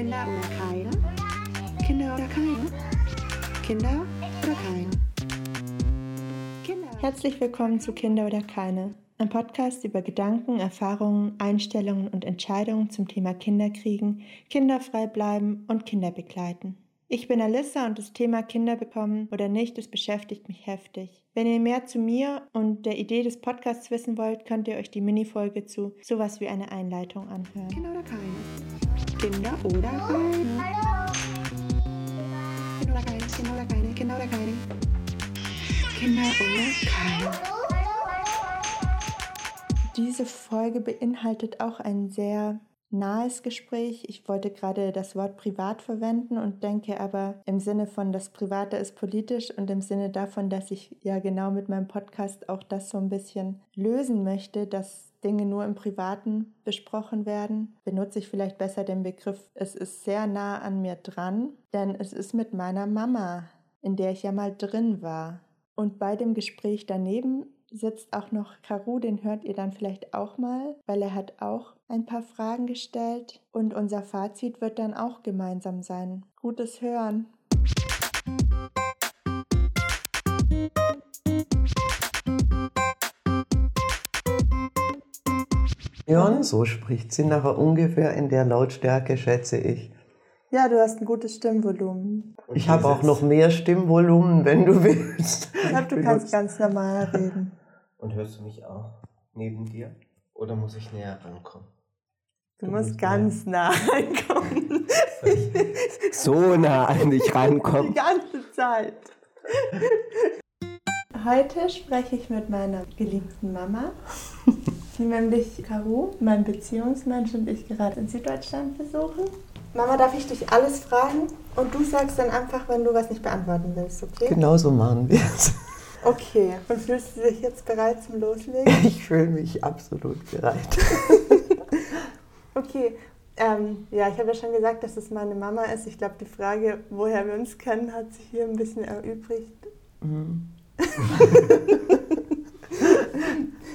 Kinder oder keine? Kinder oder keine? Kinder oder keine? Kinder. Herzlich willkommen zu Kinder oder keine, ein Podcast über Gedanken, Erfahrungen, Einstellungen und Entscheidungen zum Thema Kinderkriegen, kinderfrei bleiben und Kinder begleiten. Ich bin Alissa und das Thema Kinder bekommen oder nicht, das beschäftigt mich heftig. Wenn ihr mehr zu mir und der Idee des Podcasts wissen wollt, könnt ihr euch die Minifolge zu sowas wie eine Einleitung anhören. Kinder oder keine? Kinder oder keine? Kinder oder keine? Kinder oder keine? Kinder oder keine? Kinder oder keine? Diese Folge beinhaltet auch ein sehr nahes Gespräch. Ich wollte gerade das Wort privat verwenden und denke aber im Sinne von das Private ist politisch und im Sinne davon, dass ich ja genau mit meinem Podcast auch das so ein bisschen lösen möchte, dass Dinge nur im Privaten besprochen werden, benutze ich vielleicht besser den Begriff, es ist sehr nah an mir dran, denn es ist mit meiner Mama, in der ich ja mal drin war. Und bei dem Gespräch daneben sitzt auch noch Karu, den hört ihr dann vielleicht auch mal, weil er hat auch ein paar Fragen gestellt und unser Fazit wird dann auch gemeinsam sein. Gutes Hören. Hören, so spricht sie nachher ungefähr in der Lautstärke, schätze ich. Ja, du hast ein gutes Stimmvolumen. Ich habe auch noch mehr Stimmvolumen, wenn du willst. Ich glaube, du kannst ganz normal reden. Und hörst du mich auch neben dir? Oder muss ich näher rankommen? Du, Du musst musst ganz nah reinkommen. So nah an dich Die rankommen. ganze Zeit. Heute spreche ich mit meiner geliebten Mama, die nämlich Caro, mein Beziehungsmensch und ich gerade in Süddeutschland besuchen. Mama, darf ich dich alles fragen? Und du sagst dann einfach, wenn du was nicht beantworten willst, okay? Genau so machen wir es. Okay. Und fühlst du dich jetzt bereit zum Loslegen? Ich fühle mich absolut bereit. Okay. Ähm, ja, ich habe ja schon gesagt, dass es meine Mama ist. Ich glaube, die Frage, woher wir uns kennen, hat sich hier ein bisschen erübrigt. Mhm.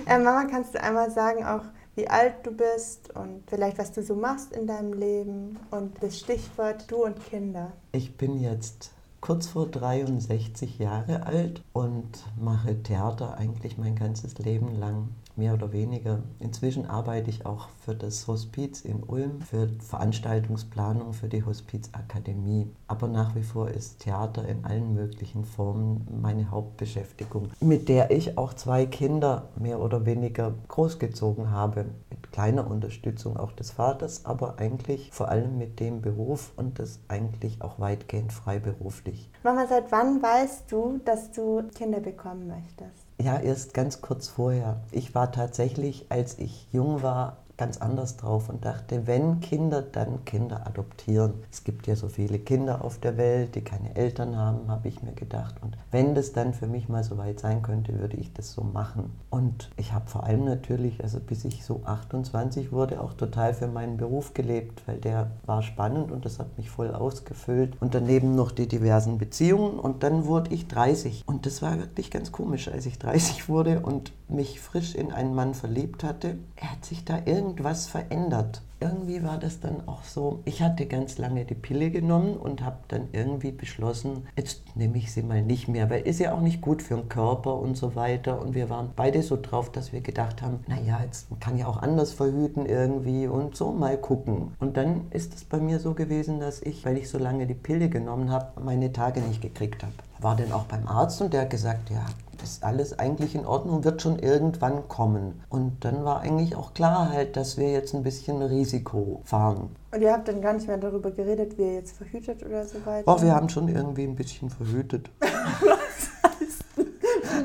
Äh, Mama, kannst du einmal sagen, auch wie alt du bist und vielleicht was du so machst in deinem Leben und das Stichwort du und Kinder. Ich bin jetzt kurz vor 63 Jahre alt und mache Theater eigentlich mein ganzes Leben lang, mehr oder weniger. Inzwischen arbeite ich auch für das Hospiz in Ulm, für Veranstaltungsplanung für die Hospizakademie. Aber nach wie vor ist Theater in allen möglichen Formen meine Hauptbeschäftigung, mit der ich auch zwei Kinder mehr oder weniger großgezogen habe. Mit kleiner Unterstützung auch des Vaters, aber eigentlich vor allem mit dem Beruf und das eigentlich auch weitgehend freiberuflich. Mama, seit wann weißt du, dass du Kinder bekommen möchtest? Ja, erst ganz kurz vorher. Ich war tatsächlich, als ich jung war, ganz anders drauf und dachte, wenn Kinder, dann Kinder adoptieren. Es gibt ja so viele Kinder auf der Welt, die keine Eltern haben, habe ich mir gedacht. Und wenn das dann für mich mal so weit sein könnte, würde ich das so machen. Und ich habe vor allem natürlich, also bis ich so 28 wurde, auch total für meinen Beruf gelebt, weil der war spannend und das hat mich voll ausgefüllt. Und daneben noch die diversen Beziehungen und dann wurde ich 30. Und das war wirklich ganz komisch, als ich 30 wurde und mich frisch in einen Mann verliebt hatte. Er hat sich da irgendwas verändert. Irgendwie war das dann auch so, ich hatte ganz lange die Pille genommen und habe dann irgendwie beschlossen, jetzt nehme ich sie mal nicht mehr, weil ist ja auch nicht gut für den Körper und so weiter. Und wir waren beide so drauf, dass wir gedacht haben, naja, jetzt kann ja auch anders verhüten irgendwie und so mal gucken. Und dann ist es bei mir so gewesen, dass ich, weil ich so lange die Pille genommen habe, meine Tage nicht gekriegt habe. War dann auch beim Arzt und der hat gesagt, ja, ist alles eigentlich in Ordnung, wird schon irgendwann kommen. Und dann war eigentlich auch klar halt, dass wir jetzt ein bisschen Risiko fahren. Und ihr habt dann gar nicht mehr darüber geredet, wie ihr jetzt verhütet oder so weiter? Oh, wir haben schon irgendwie ein bisschen verhütet. ein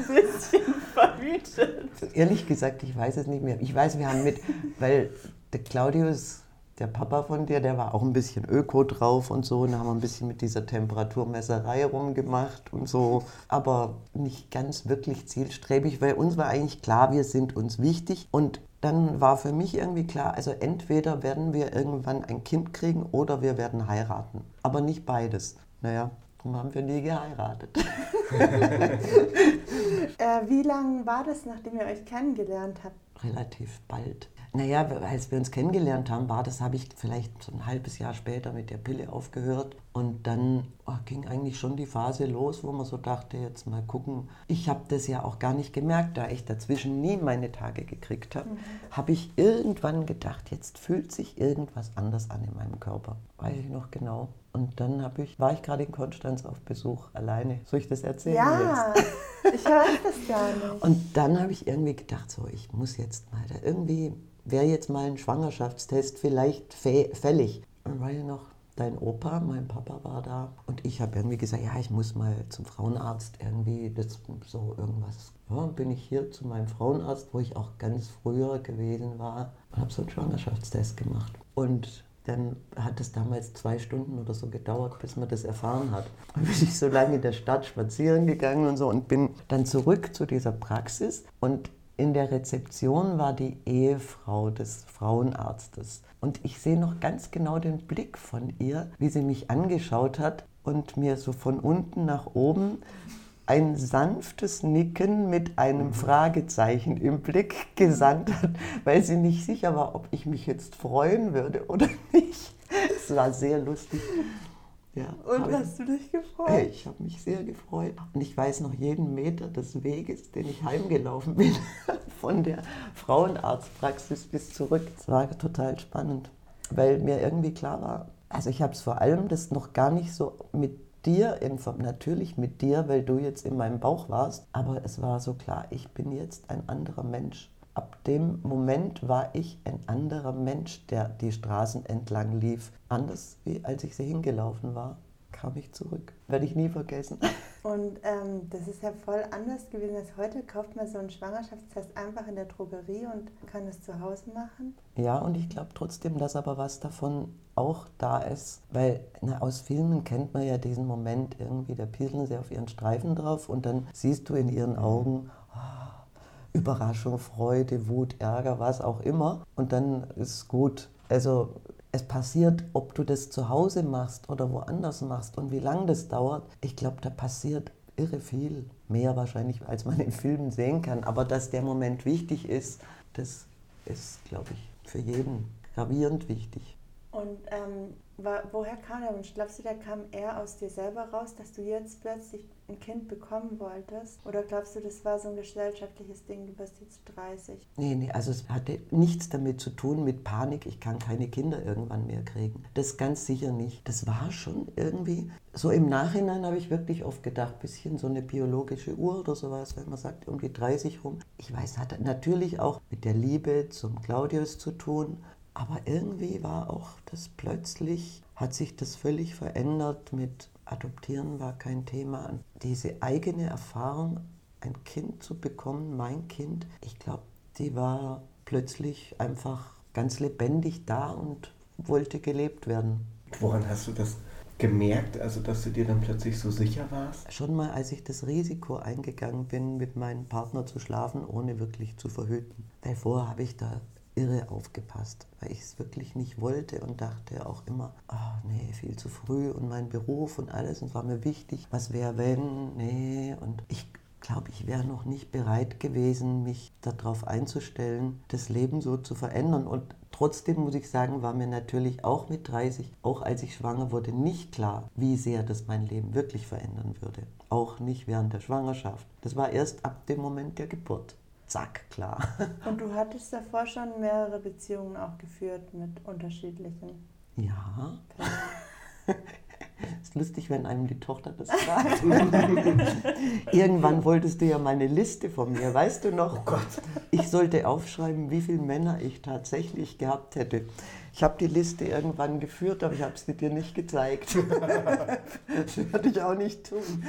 bisschen verhütet. Ehrlich gesagt, ich weiß es nicht mehr. Ich weiß, wir haben mit, weil der Claudius, der Papa von dir, der war auch ein bisschen Öko drauf und so. Und da haben wir ein bisschen mit dieser Temperaturmesserei rumgemacht und so. Aber nicht ganz wirklich zielstrebig, weil uns war eigentlich klar, wir sind uns wichtig. Und dann war für mich irgendwie klar, also entweder werden wir irgendwann ein Kind kriegen oder wir werden heiraten. Aber nicht beides. Naja, darum haben wir nie geheiratet. Äh, wie lange war das, nachdem ihr euch kennengelernt habt? relativ bald. Naja, als wir uns kennengelernt haben, war das, habe ich vielleicht so ein halbes Jahr später mit der Pille aufgehört. Und dann oh, ging eigentlich schon die Phase los, wo man so dachte, jetzt mal gucken. Ich habe das ja auch gar nicht gemerkt, da ich dazwischen nie meine Tage gekriegt habe, mhm. habe ich irgendwann gedacht, jetzt fühlt sich irgendwas anders an in meinem Körper. Weiß ich noch genau. Und dann ich, war ich gerade in Konstanz auf Besuch alleine. Soll ich das erzählen? Ja, jetzt? ich weiß das gar nicht. Und dann habe ich irgendwie gedacht, so, ich muss jetzt mal da irgendwie, wäre jetzt mal ein Schwangerschaftstest vielleicht fällig. Und weil noch dein Opa, mein Papa war da und ich habe irgendwie gesagt, ja, ich muss mal zum Frauenarzt irgendwie, das so irgendwas. Ja, bin ich hier zu meinem Frauenarzt, wo ich auch ganz früher gewesen war und habe so einen Schwangerschaftstest gemacht. Und dann hat es damals zwei Stunden oder so gedauert, bis man das erfahren hat. Dann bin ich so lange in der Stadt spazieren gegangen und so und bin dann zurück zu dieser Praxis und in der Rezeption war die Ehefrau des Frauenarztes. Und ich sehe noch ganz genau den Blick von ihr, wie sie mich angeschaut hat und mir so von unten nach oben ein sanftes Nicken mit einem mhm. Fragezeichen im Blick gesandt hat, weil sie nicht sicher war, ob ich mich jetzt freuen würde oder nicht. Es war sehr lustig. Ja, und hast du dich gefreut? Ich habe mich sehr gefreut. Und ich weiß noch jeden Meter des Weges, den ich heimgelaufen bin, von der Frauenarztpraxis bis zurück. Es war total spannend, weil mir irgendwie klar war, also ich habe es vor allem das noch gar nicht so mit dir, natürlich mit dir, weil du jetzt in meinem Bauch warst, aber es war so klar, ich bin jetzt ein anderer Mensch. Ab dem Moment war ich ein anderer Mensch, der die Straßen entlang lief. Anders wie als ich sie hingelaufen war kam ich zurück. Werde ich nie vergessen. Und ähm, das ist ja voll anders gewesen als heute. Kauft man so einen Schwangerschaftstest einfach in der Drogerie und kann es zu Hause machen? Ja, und ich glaube trotzdem, dass aber was davon auch da ist. Weil na, aus Filmen kennt man ja diesen Moment irgendwie, da pieseln sie auf ihren Streifen drauf und dann siehst du in ihren Augen, oh, Überraschung, Freude, Wut, Ärger, was auch immer. Und dann ist es gut. Also es passiert, ob du das zu Hause machst oder woanders machst und wie lange das dauert. Ich glaube, da passiert irre viel. Mehr wahrscheinlich, als man in Filmen sehen kann. Aber dass der Moment wichtig ist, das ist, glaube ich, für jeden gravierend wichtig. Und ähm, war, woher kam der Wunsch? Glaubst du, der kam eher aus dir selber raus, dass du jetzt plötzlich ein Kind bekommen wolltest? Oder glaubst du, das war so ein gesellschaftliches Ding, du bist jetzt 30? Nee, nee, also es hatte nichts damit zu tun mit Panik, ich kann keine Kinder irgendwann mehr kriegen. Das ganz sicher nicht. Das war schon irgendwie, so im Nachhinein habe ich wirklich oft gedacht, bisschen so eine biologische Uhr oder sowas, wenn man sagt, um die 30 rum. Ich weiß, hat natürlich auch mit der Liebe zum Claudius zu tun aber irgendwie war auch das plötzlich, hat sich das völlig verändert mit Adoptieren war kein Thema. Diese eigene Erfahrung, ein Kind zu bekommen, mein Kind, ich glaube, die war plötzlich einfach ganz lebendig da und wollte gelebt werden. Woran hast du das gemerkt, also dass du dir dann plötzlich so sicher warst? Schon mal, als ich das Risiko eingegangen bin, mit meinem Partner zu schlafen, ohne wirklich zu verhüten. Davor habe ich da irre aufgepasst, weil ich es wirklich nicht wollte und dachte auch immer, oh nee, viel zu früh und mein Beruf und alles und es war mir wichtig, was wäre wenn, nee und ich glaube, ich wäre noch nicht bereit gewesen, mich darauf einzustellen, das Leben so zu verändern und Trotzdem muss ich sagen, war mir natürlich auch mit 30, auch als ich schwanger wurde, nicht klar, wie sehr das mein Leben wirklich verändern würde. Auch nicht während der Schwangerschaft. Das war erst ab dem Moment der Geburt zack, klar. Und du hattest davor schon mehrere Beziehungen auch geführt mit unterschiedlichen? Ja. ist lustig, wenn einem die Tochter das sagt. Irgendwann wolltest du ja mal eine Liste von mir, weißt du noch? Oh Gott. Ich sollte aufschreiben, wie viele Männer ich tatsächlich gehabt hätte. Ich habe die Liste irgendwann geführt, aber ich habe sie dir nicht gezeigt. das würde ich auch nicht tun.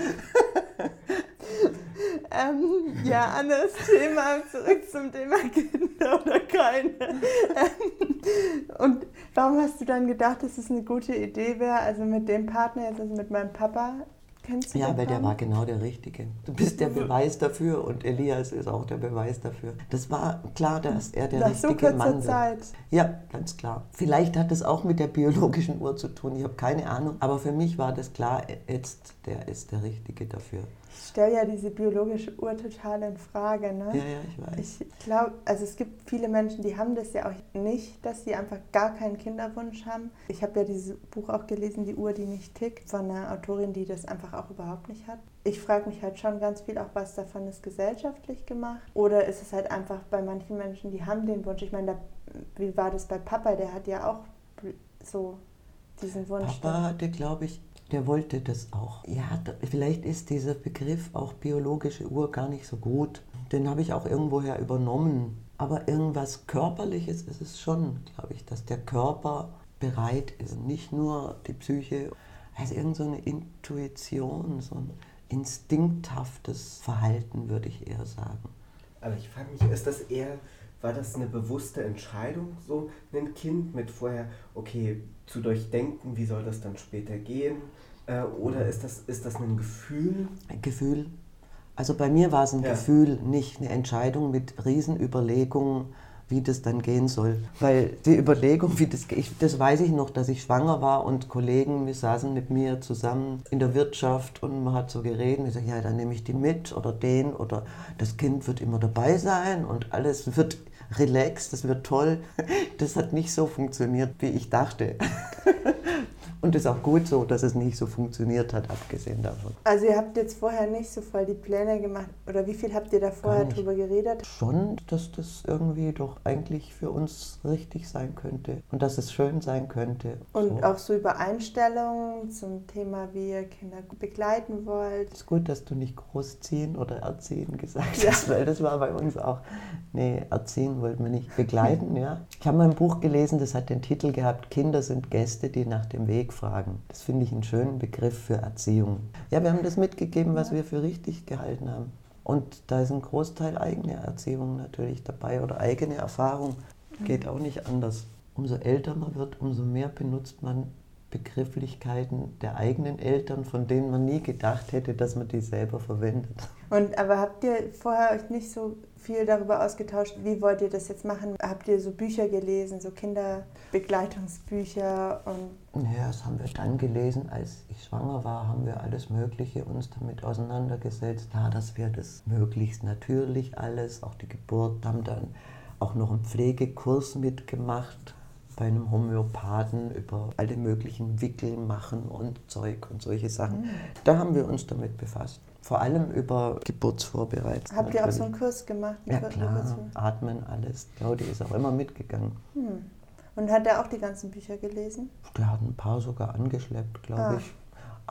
Ähm, ja, anderes Thema, zurück zum Thema Kinder oder keine. Ähm, und warum hast du dann gedacht, dass es eine gute Idee wäre, also mit dem Partner, jetzt also mit meinem Papa, Kennst du ja, weil der war genau der Richtige. Du bist der Beweis dafür und Elias ist auch der Beweis dafür. Das war klar, dass er der Nach richtige so Mann ist. Zeit. Ja, ganz klar. Vielleicht hat es auch mit der biologischen Uhr zu tun, ich habe keine Ahnung. Aber für mich war das klar, jetzt der ist der Richtige dafür. Ich stelle ja diese biologische Uhr total in Frage. Ne? Ja, ja, ich weiß. Ich glaube, also es gibt viele Menschen, die haben das ja auch nicht, dass sie einfach gar keinen Kinderwunsch haben. Ich habe ja dieses Buch auch gelesen, Die Uhr, die nicht tickt, von einer Autorin, die das einfach auch überhaupt nicht hat. Ich frage mich halt schon ganz viel auch, was davon ist gesellschaftlich gemacht. Oder ist es halt einfach bei manchen Menschen, die haben den Wunsch. Ich meine, wie war das bei Papa? Der hat ja auch so diesen Wunsch. Papa hatte, glaube ich, der wollte das auch. Ja, vielleicht ist dieser Begriff auch biologische Uhr gar nicht so gut. Den habe ich auch irgendwoher übernommen. Aber irgendwas Körperliches ist es schon, glaube ich, dass der Körper bereit ist. Nicht nur die Psyche, also irgend so eine Intuition, so ein instinkthaftes Verhalten, würde ich eher sagen. Aber ich frage mich, ist das eher, war das eine bewusste Entscheidung, so ein Kind mit vorher, okay, zu durchdenken, wie soll das dann später gehen? Äh, oder ist das, ist das ein Gefühl? Ein Gefühl. Also bei mir war es ein Ja. Gefühl, nicht eine Entscheidung mit Riesenüberlegungen, wie das dann gehen soll. Weil die Überlegung, wie das geht, das weiß ich noch, dass ich schwanger war und Kollegen, wir saßen mit mir zusammen in der Wirtschaft und man hat so geredet. Ich sage, ja, dann nehme ich die mit oder den oder das Kind wird immer dabei sein und alles wird relaxed, das wird toll. Das hat nicht so funktioniert, wie ich dachte. Und es ist auch gut so, dass es nicht so funktioniert hat, abgesehen davon. Also ihr habt jetzt vorher nicht so voll die Pläne gemacht. Oder wie viel habt ihr da vorher drüber geredet? Schon, dass das irgendwie doch eigentlich für uns richtig sein könnte und dass es schön sein könnte. Und so. auch so über Einstellungen zum Thema, wie ihr Kinder begleiten wollt. Es ist gut, dass du nicht großziehen oder erziehen gesagt Ja. hast, weil das war bei uns auch. Nee, erziehen wollten wir nicht. Begleiten, ja. Ich habe mal ein Buch gelesen, das hat den Titel gehabt, Kinder sind Gäste, die nach dem Weg fragen. Das finde ich einen schönen Begriff für Erziehung. Ja, wir haben das mitgegeben, was wir für richtig gehalten haben. Und da ist ein Großteil eigene Erziehung natürlich dabei oder eigene Erfahrung. Geht auch nicht anders. Umso älter man wird, umso mehr benutzt man Begrifflichkeiten der eigenen Eltern, von denen man nie gedacht hätte, dass man die selber verwendet. Und aber habt ihr vorher euch nicht so viel darüber ausgetauscht, wie wollt ihr das jetzt machen? Habt ihr so Bücher gelesen, so Kinderbegleitungsbücher und Ja, das haben wir dann gelesen, als ich schwanger war, haben wir alles Mögliche uns damit auseinandergesetzt. Ja, dass wir das möglichst natürlich alles, auch die Geburt, haben dann auch noch einen Pflegekurs mitgemacht bei einem Homöopathen über alle möglichen Wickel machen und Zeug und solche Sachen. Da haben wir uns damit befasst. Vor allem über Geburtsvorbereitung. habt ihr auch so einen Kurs gemacht? Ja klar, atmen, alles. Claudi ist auch immer mitgegangen. Hm. Und hat er auch die ganzen Bücher gelesen? Der hat ein paar sogar angeschleppt, glaube Ah. ich.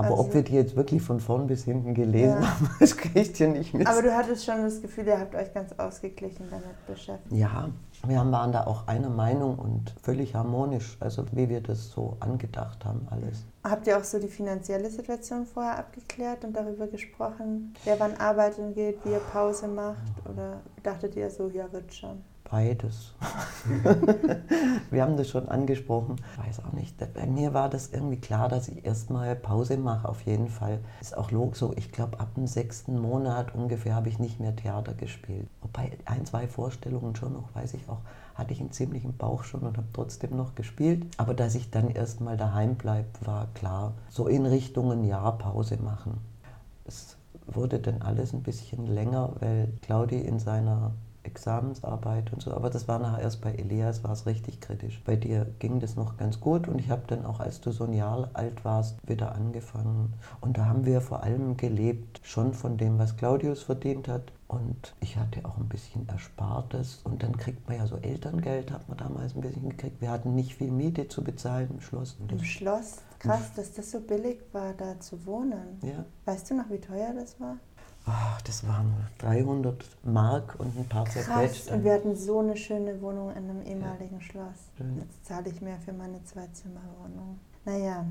Aber Also- ob wir die jetzt wirklich von vorn bis hinten gelesen Ja. haben, das kriegt ihr nicht mit. Aber du hattest schon das Gefühl, ihr habt euch ganz ausgeglichen damit beschäftigt. ja, wir haben- waren da auch einer Meinung und völlig harmonisch, also wie wir das so angedacht haben, alles. Habt ihr auch so die finanzielle Situation vorher abgeklärt und darüber gesprochen, wer wann arbeiten geht, wie ihr Pause macht? Oder dachtet ihr so, ja, wird schon? Beides. wir haben das schon angesprochen. Ich weiß auch nicht. Bei mir war das irgendwie klar, dass ich erstmal Pause mache, auf jeden Fall. Ist auch logisch so. Ich glaube, ab dem sechsten Monat ungefähr habe ich nicht mehr Theater gespielt. Wobei ein, zwei Vorstellungen schon noch, weiß ich auch, hatte ich einen ziemlichen Bauch schon und habe trotzdem noch gespielt. Aber dass ich dann erstmal daheim bleibe, war klar. So in Richtung ein Jahr Pause machen. Es wurde dann alles ein bisschen länger, weil Claudi in seiner Examensarbeit und so, aber das war nachher erst bei Elias, war es richtig kritisch. Bei dir ging das noch ganz gut und ich habe dann auch, als du so ein Jahr alt warst, wieder angefangen. Und da haben wir vor allem gelebt, schon von dem, was Claudius verdient hat. Und ich hatte auch ein bisschen Erspartes. Und dann kriegt man ja so Elterngeld, hat man damals ein bisschen gekriegt. Wir hatten nicht viel Miete zu bezahlen im Schloss. Und Im Schloss? Krass, dass das so billig war, da zu wohnen. ja, Weißt du noch, wie teuer das war? Ach, das waren 300 Mark und ein paar zerquetschte. Und wir hatten so eine schöne Wohnung in einem ehemaligen Schloss. Schön. Jetzt zahle ich mehr für meine Zwei-Zimmer-Wohnung. Naja.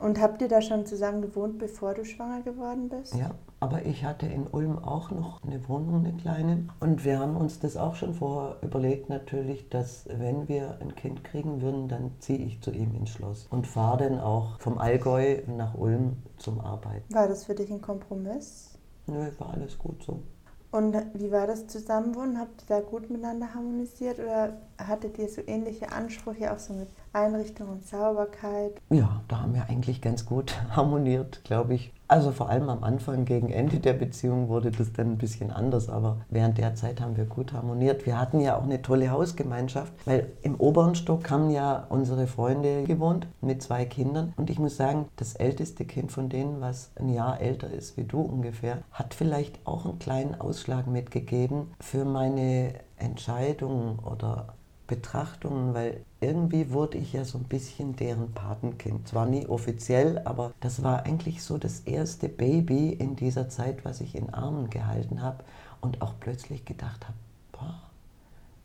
Und habt ihr da schon zusammen gewohnt, bevor du schwanger geworden bist? Ja, aber ich hatte in Ulm auch noch eine Wohnung, eine kleine. Und wir haben uns das auch schon vorher überlegt, natürlich, dass wenn wir ein Kind kriegen würden, dann ziehe ich zu ihm ins Schloss und fahre dann auch vom Allgäu nach Ulm zum Arbeiten. War das für dich ein Kompromiss? Nö, war alles gut so. Und wie war das Zusammenwohnen? Habt ihr da gut miteinander harmonisiert oder hattet ihr so ähnliche Ansprüche auch so mit Einrichtung und Sauberkeit. Ja, da haben wir eigentlich ganz gut harmoniert, glaube ich. Also vor allem am Anfang, gegen Ende der Beziehung wurde das dann ein bisschen anders, aber während der Zeit haben wir gut harmoniert. Wir hatten ja auch eine tolle Hausgemeinschaft, weil im oberen Stock haben ja unsere Freunde gewohnt mit zwei Kindern und ich muss sagen, das älteste Kind von denen, was ein Jahr älter ist wie du ungefähr, hat vielleicht auch einen kleinen Ausschlag mitgegeben für meine Entscheidungen oder Betrachtungen, weil irgendwie wurde ich ja so ein bisschen deren Patenkind. Zwar nie offiziell, aber das war eigentlich so das erste Baby in dieser Zeit, was ich in Armen gehalten habe und auch plötzlich gedacht habe, boah,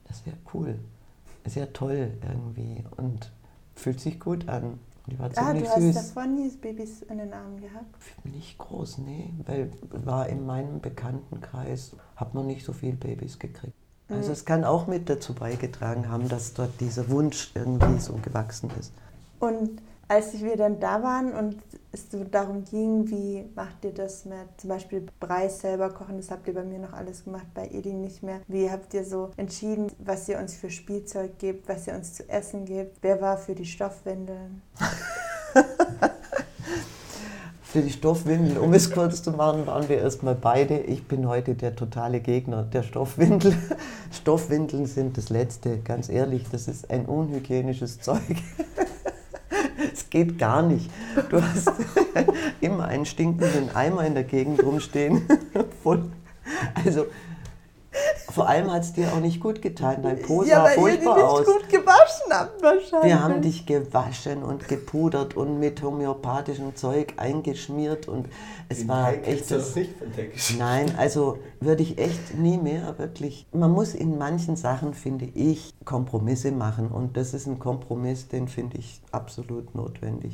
das wäre cool, ja toll irgendwie und fühlt sich gut an. Die war Ah, ziemlich du süß. hast davon nie Babys in den Armen gehabt. Nicht groß, nee, weil war in meinem Bekanntenkreis, hat man nicht so viele Babys gekriegt. Also es kann auch mit dazu beigetragen haben, dass dort dieser Wunsch irgendwie so gewachsen ist. Und als wir dann da waren und es so darum ging, wie macht ihr das mit zum Beispiel Brei selber kochen, das habt ihr bei mir noch alles gemacht, bei Edi nicht mehr. Wie habt ihr so entschieden, was ihr uns für Spielzeug gebt, was ihr uns zu essen gebt? Wer war für die Stoffwindeln? Für die Stoffwindel, um es kurz zu machen, waren wir erstmal beide. Ich bin heute der totale Gegner der Stoffwindel. Stoffwindeln sind das Letzte, ganz ehrlich, das ist ein unhygienisches Zeug. Es geht gar nicht. Du hast immer einen stinkenden Eimer in der Gegend rumstehen. Also, vor allem hat es dir auch nicht gut getan. Dein Po sah furchtbar aus. gut gewaschen habt wahrscheinlich. Wir haben dich gewaschen und gepudert und mit homöopathischem Zeug eingeschmiert und es Den war echt das. nicht von der Geschichte. Nein, also würde ich echt nie mehr wirklich. Man muss in manchen Sachen, finde ich, Kompromisse machen und das ist ein Kompromiss, den finde ich absolut notwendig.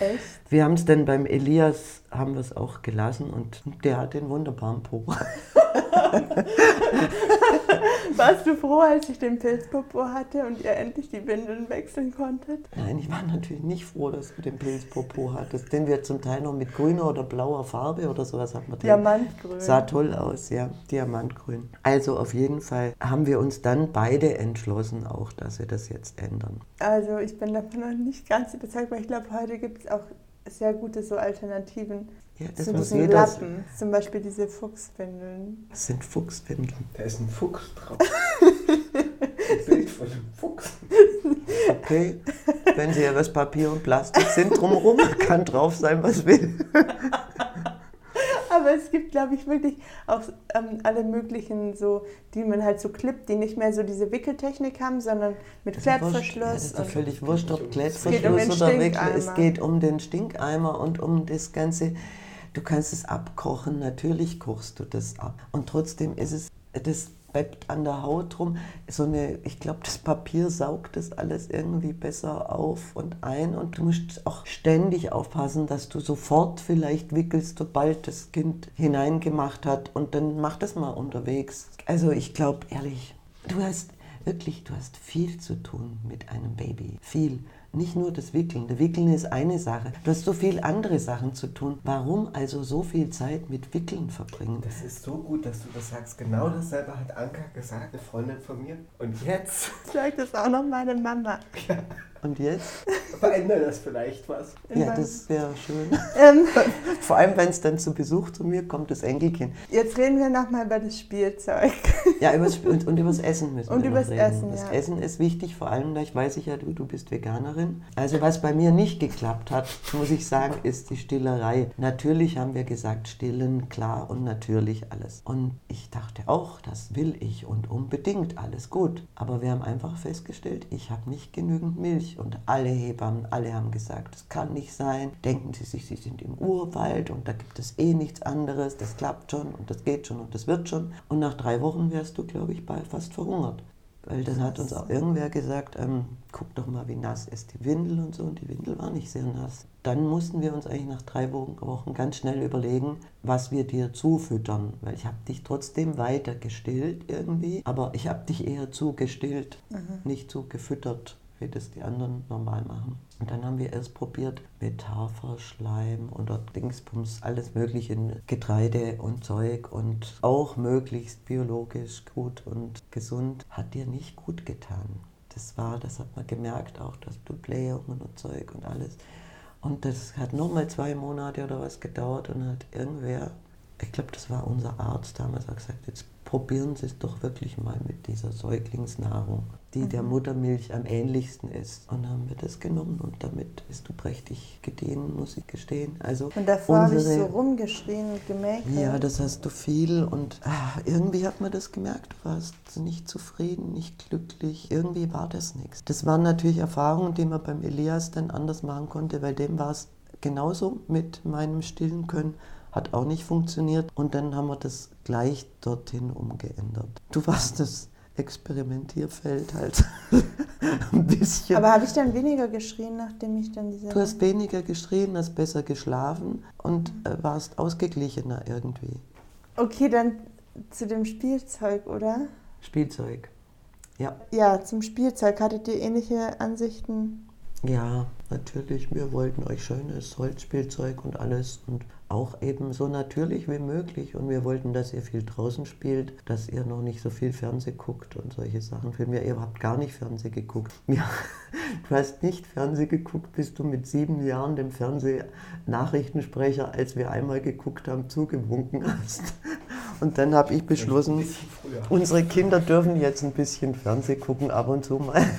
Echt? Wir haben es dann beim Elias, haben wir es auch gelassen und der hat den wunderbaren Po. Warst du froh, als ich den Pilzpopo hatte und ihr endlich die Windeln wechseln konntet? Nein, ich war natürlich nicht froh, dass du den Pilzpopo hattest, den wir zum Teil noch mit grüner oder blauer Farbe oder sowas wir den. Diamantgrün. Sah toll aus, ja, Diamantgrün. Also auf jeden Fall haben wir uns dann beide entschlossen, auch, dass wir das jetzt ändern. Also ich bin davon noch nicht ganz überzeugt, weil ich glaube, heute gibt es auch sehr gute so Alternativen Ja, das zu muss diesen jeder. Lappen. Zum Beispiel diese Fuchswindeln. Das sind Fuchswindeln. Da ist ein Fuchs drauf. ein Bild von einem Fuchs. Okay, wenn sie ja was Papier und Plastik sind drumherum, kann drauf sein, was will. Aber es gibt, glaube ich, wirklich auch ähm, alle möglichen so, die man halt so klippt, die nicht mehr so diese Wickeltechnik haben, sondern mit Das ist wurscht. Ja, das Klettverschluss. ist doch völlig wurscht, ob um Klettverschluss den oder Wickel. Es geht um den Stinkeimer und um das Ganze. Du kannst es abkochen, natürlich kochst du das ab. Und trotzdem ist es, das bleibt an der Haut rum. So eine, ich glaube, das Papier saugt das alles irgendwie besser auf und ein. Und du musst auch ständig aufpassen, dass du sofort vielleicht wickelst, sobald das Kind hineingemacht hat. Und dann mach das mal unterwegs. Also ich glaube, ehrlich, du hast wirklich, du hast viel zu tun mit einem Baby. Viel. Nicht nur das Wickeln. Das Wickeln ist eine Sache. Du hast so viel andere Sachen zu tun. Warum also so viel Zeit mit Wickeln verbringen? Das ist so gut, dass du das sagst. Genau dasselbe hat Anka gesagt, eine Freundin von mir. Und jetzt Sagt das auch noch meine Mama. Und jetzt? verändert das vielleicht was. Ja, das wäre schön. Ähm, Vor allem, wenn es dann zu Besuch zu mir kommt, das Enkelkind. jetzt reden wir nochmal über das Spielzeug. Ja, übers, und, und übers Essen müssen Und wir übers noch reden. Essen, Das ja. Essen ist wichtig, vor allem, da ich weiß ich ja, du, du bist Veganerin. Also was bei mir nicht geklappt hat, muss ich sagen, ist die Stillerei. Natürlich haben wir gesagt, stillen, klar und natürlich alles. Und ich dachte auch, das will ich und unbedingt alles gut. Aber wir haben einfach festgestellt, ich habe nicht genügend Milch. Und alle Hebammen, alle haben gesagt, das kann nicht sein. Denken Sie sich, Sie sind im Urwald und da gibt es eh nichts anderes. Das klappt schon und das geht schon und das wird schon. Und nach drei Wochen wärst du, glaube ich, bald fast verhungert. Weil dann hat uns auch irgendwer gesagt, ähm, guck doch mal, wie nass ist die Windel und so. Und die Windel war nicht sehr nass. Dann mussten wir uns eigentlich nach drei Wochen Wochen ganz schnell überlegen, was wir dir zufüttern. Weil ich habe dich trotzdem weiter gestillt irgendwie, aber ich habe dich eher zugestillt, nicht zugefüttert, wie das die anderen normal machen. Und dann haben wir erst probiert mit Haferschleim oder Dingsbums, alles mögliche, Getreide und Zeug und auch möglichst biologisch gut und gesund. Hat dir nicht gut getan. das war, das hat man gemerkt auch, dass Blutblähungen und Zeug und alles. Und das hat nochmal zwei Monate oder was gedauert und hat irgendwer, ich glaube, das war unser Arzt damals, hat gesagt, jetzt probieren Sie es doch wirklich mal mit dieser Säuglingsnahrung, die mhm. der Muttermilch am ähnlichsten ist. Und dann haben wir das genommen und damit bist du prächtig gediehen, muss ich gestehen. Also und davor habe ich so rumgeschrien und gemerkt. Ja, das hast du viel und ah, irgendwie hat man das gemerkt, du warst nicht zufrieden, nicht glücklich, irgendwie war das nichts. Das waren natürlich Erfahrungen, die man beim Elias dann anders machen konnte, weil dem war es genauso mit meinem stillen Können hat auch nicht funktioniert und dann haben wir das gleich dorthin umgeändert. Du warst das Experimentierfeld halt ein bisschen. Aber habe ich dann weniger geschrien, nachdem ich dann diese. Du hast weniger geschrien, hast besser geschlafen und äh, warst ausgeglichener irgendwie. Okay, dann zu dem Spielzeug, oder? Spielzeug, ja. Ja, zum Spielzeug. Hattet ihr ähnliche Ansichten? Ja, natürlich. Wir wollten euch schönes Holzspielzeug und alles und auch eben so natürlich wie möglich. Und wir wollten, dass ihr viel draußen spielt, dass ihr noch nicht so viel Fernseh guckt und solche Sachen. Für mir, ihr habt gar nicht Fernseh geguckt. Ja, du hast nicht Fernseh geguckt, bis du mit sieben Jahren dem Fernsehnachrichtensprecher, als wir einmal geguckt haben, zugewunken hast. Und dann habe ich beschlossen, unsere Kinder dürfen jetzt ein bisschen Fernseh gucken, ab und zu mal.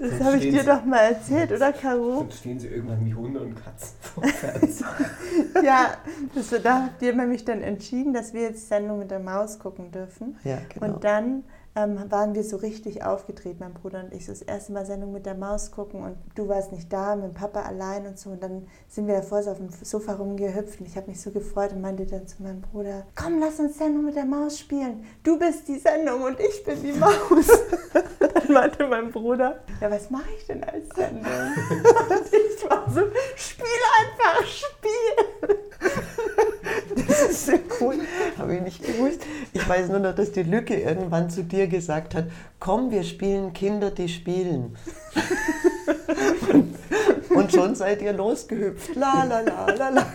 Das habe ich dir doch mal erzählt, oder Caro? Dann stehen sie irgendwann wie Hunde und Katzen vor Fernsehen. ja, das, da habt ihr nämlich dann entschieden, dass wir jetzt Sendung mit der Maus gucken dürfen. Ja, genau. Und dann ähm, waren wir so richtig aufgedreht, mein Bruder und ich, so das erste Mal Sendung mit der Maus gucken und du warst nicht da, mit Papa allein und so. Und dann sind wir davor so auf dem Sofa rumgehüpft und ich habe mich so gefreut und meinte dann zu meinem Bruder, komm, lass uns Sendung mit der Maus spielen. Du bist die Sendung und ich bin die Maus. dann meinte mein Bruder, ja, was mache ich denn als Sendung? und ich war so, spiel einfach, spiel. Das ist so cool. Habe ich nicht gewusst. Ich weiß nur noch, dass die Lücke irgendwann zu dir gesagt hat: Komm, wir spielen Kinder, die spielen. und, schon seid ihr losgehüpft. La, la, la, la, la.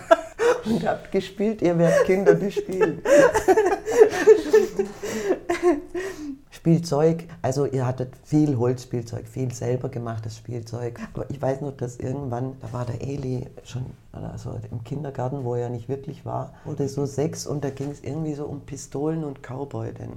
Und habt gespielt, ihr werdet Kinder, die spielen. Spielzeug, also ihr hattet viel Holzspielzeug, viel selber gemachtes Spielzeug. Aber ich weiß nur, dass irgendwann, da war der Eli schon also im Kindergarten, wo er nicht wirklich war, wurde so sechs und da ging es irgendwie so um Pistolen und Cowboy. Denn.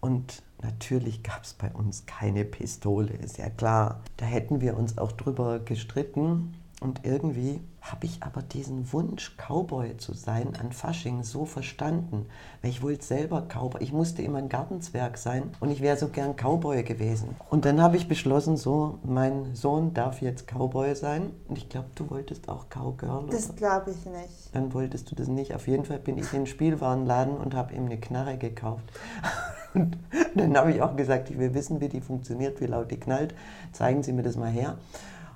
Und natürlich gab es bei uns keine Pistole, ist ja klar. Da hätten wir uns auch drüber gestritten. Und irgendwie habe ich aber diesen Wunsch, Cowboy zu sein, an Fasching so verstanden. Weil ich wollte selber Cowboy. Ich musste immer ein Gartenzwerg sein und ich wäre so gern Cowboy gewesen. Und dann habe ich beschlossen, so, mein Sohn darf jetzt Cowboy sein. Und ich glaube, du wolltest auch Cowgirl. Das glaube ich nicht. Dann wolltest du das nicht. Auf jeden Fall bin ich in den Spielwarenladen und habe ihm eine Knarre gekauft. Und dann habe ich auch gesagt, ich will wissen, wie die funktioniert, wie laut die knallt. Zeigen Sie mir das mal her.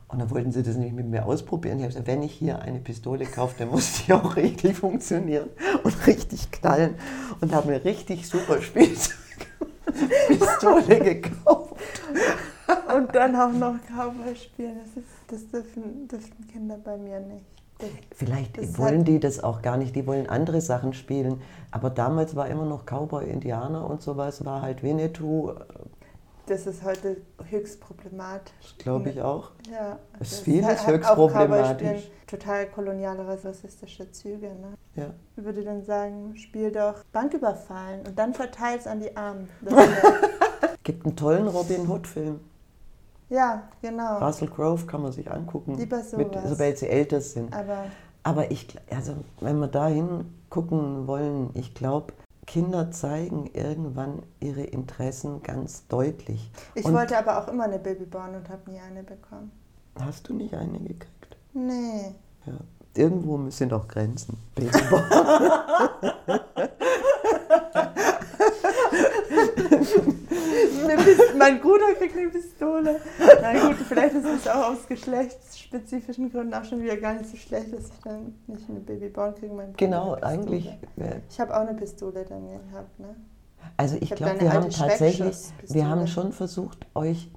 Und dann wollten sie das nicht mit mir ausprobieren. Ich habe gesagt, wenn ich hier eine Pistole kaufe, dann muss die auch richtig funktionieren und richtig knallen. Und habe mir richtig super Spielzeug-Pistole gekauft. Und dann auch noch Cowboy spielen. Das, ist, das dürfen, dürfen Kinder bei mir nicht. Das, Vielleicht das wollen die das auch gar nicht, die wollen andere Sachen spielen. Aber damals war immer noch Cowboy, Indianer und sowas, war halt Winnetou, das ist heute höchst problematisch. Glaube ich auch. Ja. Es ist vieles höchst problematisch. Total koloniale, rassistische Züge. Ne? Ja. Ich würde dann sagen, spiel doch Banküberfallen und dann verteil es an die Armen. Gibt einen tollen Robin Hood-Film. Ja, genau. Russell Grove kann man sich angucken. Lieber sowas. Mit, sobald sie älter sind. Aber, Aber ich, also wenn wir da hingucken wollen, ich glaube, Kinder zeigen irgendwann ihre Interessen ganz deutlich. Ich und wollte aber auch immer eine Babyborn und habe nie eine bekommen. Hast du nicht eine gekriegt? Nee. Ja. Irgendwo sind auch Grenzen. Babyborn. mein Bruder kriegt eine Pistole. Na gut, vielleicht ist es auch aus geschlechtsspezifischen Gründen auch schon wieder gar nicht so schlecht, dass ich dann nicht eine Babyborn kriege. Mein genau, eigentlich. Ja. Ich habe auch eine Pistole dann gehabt. Ne? Also ich, ich glaube, wir haben tatsächlich, wir haben schon versucht, euch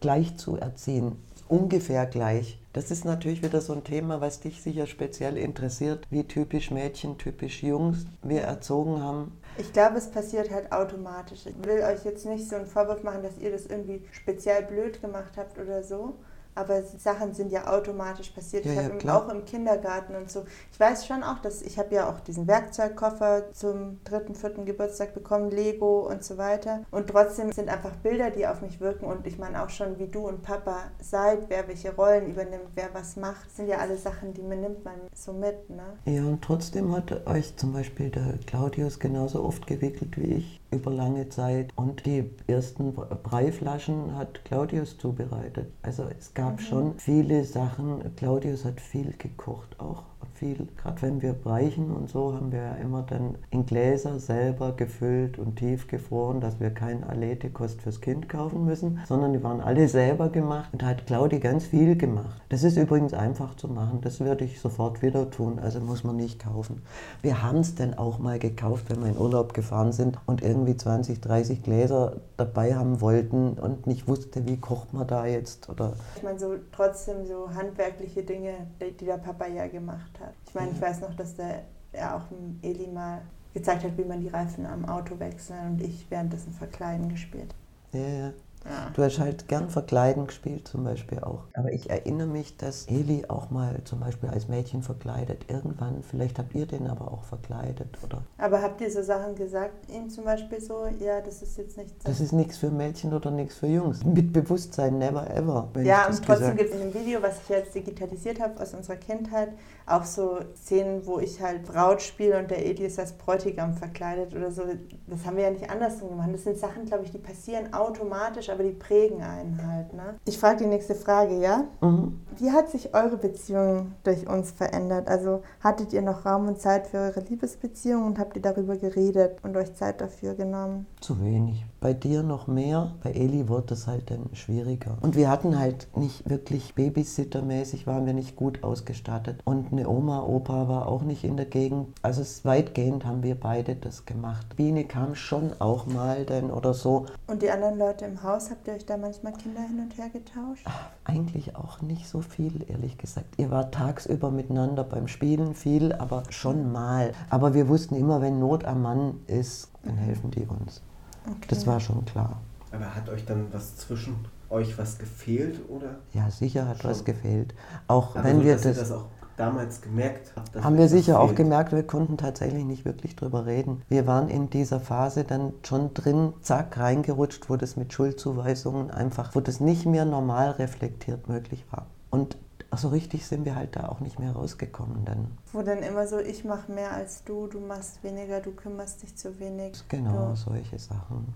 gleich zu erziehen. Ungefähr gleich. Das ist natürlich wieder so ein Thema, was dich sicher speziell interessiert, wie typisch Mädchen, typisch Jungs wir erzogen haben. Ich glaube, es passiert halt automatisch. Ich will euch jetzt nicht so einen Vorwurf machen, dass ihr das irgendwie speziell blöd gemacht habt oder so. Aber Sachen sind ja automatisch passiert. Ja, ich ja, habe klar. auch im Kindergarten und so. Ich weiß schon auch, dass ich habe ja auch diesen Werkzeugkoffer zum dritten, vierten Geburtstag bekommen, Lego und so weiter. Und trotzdem sind einfach Bilder, die auf mich wirken. Und ich meine auch schon, wie du und Papa seid, wer welche Rollen übernimmt, wer was macht, sind ja alle Sachen, die man nimmt man so mit. Ne? Ja, und trotzdem hat euch zum Beispiel der Claudius genauso oft gewickelt wie ich über lange Zeit. Und die ersten Breiflaschen hat Claudius zubereitet. Also es gab schon viele Sachen. Claudius hat viel gekocht auch. Viel, gerade wenn wir breichen und so, haben wir ja immer dann in Gläser selber gefüllt und tiefgefroren, dass wir kein Alete-Kost fürs Kind kaufen müssen, sondern die waren alle selber gemacht. Und da hat Claudi ganz viel gemacht. Das ist übrigens einfach zu machen. Das würde ich sofort wieder tun. Also muss man nicht kaufen. Wir haben es dann auch mal gekauft, wenn wir in Urlaub gefahren sind und irgendwie 20, 30 Gläser dabei haben wollten und nicht wusste, wie kocht man da jetzt oder Ich meine, so trotzdem so handwerkliche Dinge, die der Papa ja gemacht hat. Ich meine, ich weiß noch, dass der, er auch dem Eli mal gezeigt hat, wie man die Reifen am Auto wechseln und ich währenddessen Verkleiden gespielt. ja, ja. Ja. Du hast halt gern Verkleiden gespielt zum Beispiel auch. Aber ich erinnere mich, dass Eli auch mal zum Beispiel als Mädchen verkleidet. Irgendwann, vielleicht habt ihr den aber auch verkleidet, oder? Aber habt ihr so Sachen gesagt, ihm zum Beispiel so, ja, das ist jetzt nicht Das ist nichts für Mädchen oder nichts für Jungs. Mit Bewusstsein, never ever. Ja, und trotzdem gibt es in dem Video, was ich jetzt digitalisiert habe aus unserer Kindheit, auch so Szenen, wo ich halt Braut spiele und der Edi ist als Bräutigam verkleidet oder so. Das haben wir ja nicht andersrum gemacht. Das sind Sachen, glaube ich, die passieren automatisch, aber die prägen einen halt. Ne? Ich frage die nächste Frage, ja? Mhm. Wie hat sich eure Beziehung durch uns verändert? Also hattet ihr noch Raum und Zeit für eure Liebesbeziehung und habt ihr darüber geredet und euch Zeit dafür genommen? Zu wenig. Bei dir noch mehr, bei Eli wurde es halt dann schwieriger. Und wir hatten halt nicht wirklich Babysittermäßig, waren wir nicht gut ausgestattet. Und eine Oma, Opa war auch nicht in der Gegend. Also es weitgehend haben wir beide das gemacht. Biene kam schon auch mal dann oder so. Und die anderen Leute im Haus, habt ihr euch da manchmal Kinder hin und her getauscht? Eigentlich auch nicht so viel, ehrlich gesagt. Ihr wart tagsüber miteinander beim Spielen viel, aber schon mal. Aber wir wussten immer, wenn Not am Mann ist, dann helfen die uns. Okay. Das war schon klar. Aber hat euch dann was zwischen euch was gefehlt oder? Ja, sicher hat was Schon. gefehlt. Auch Also, wenn wir dass ihr das, das auch damals gemerkt habt. haben wir was sicher auch fehlt. gemerkt, wir konnten tatsächlich nicht wirklich drüber reden. Wir waren in dieser Phase dann schon drin, zack, reingerutscht, wo das mit Schuldzuweisungen einfach, wo das nicht mehr normal reflektiert möglich war. Und so richtig sind wir halt da auch nicht mehr rausgekommen dann. Wo dann immer so, ich mache mehr als du, du machst weniger, du kümmerst dich zu wenig. Genau, Du. solche Sachen.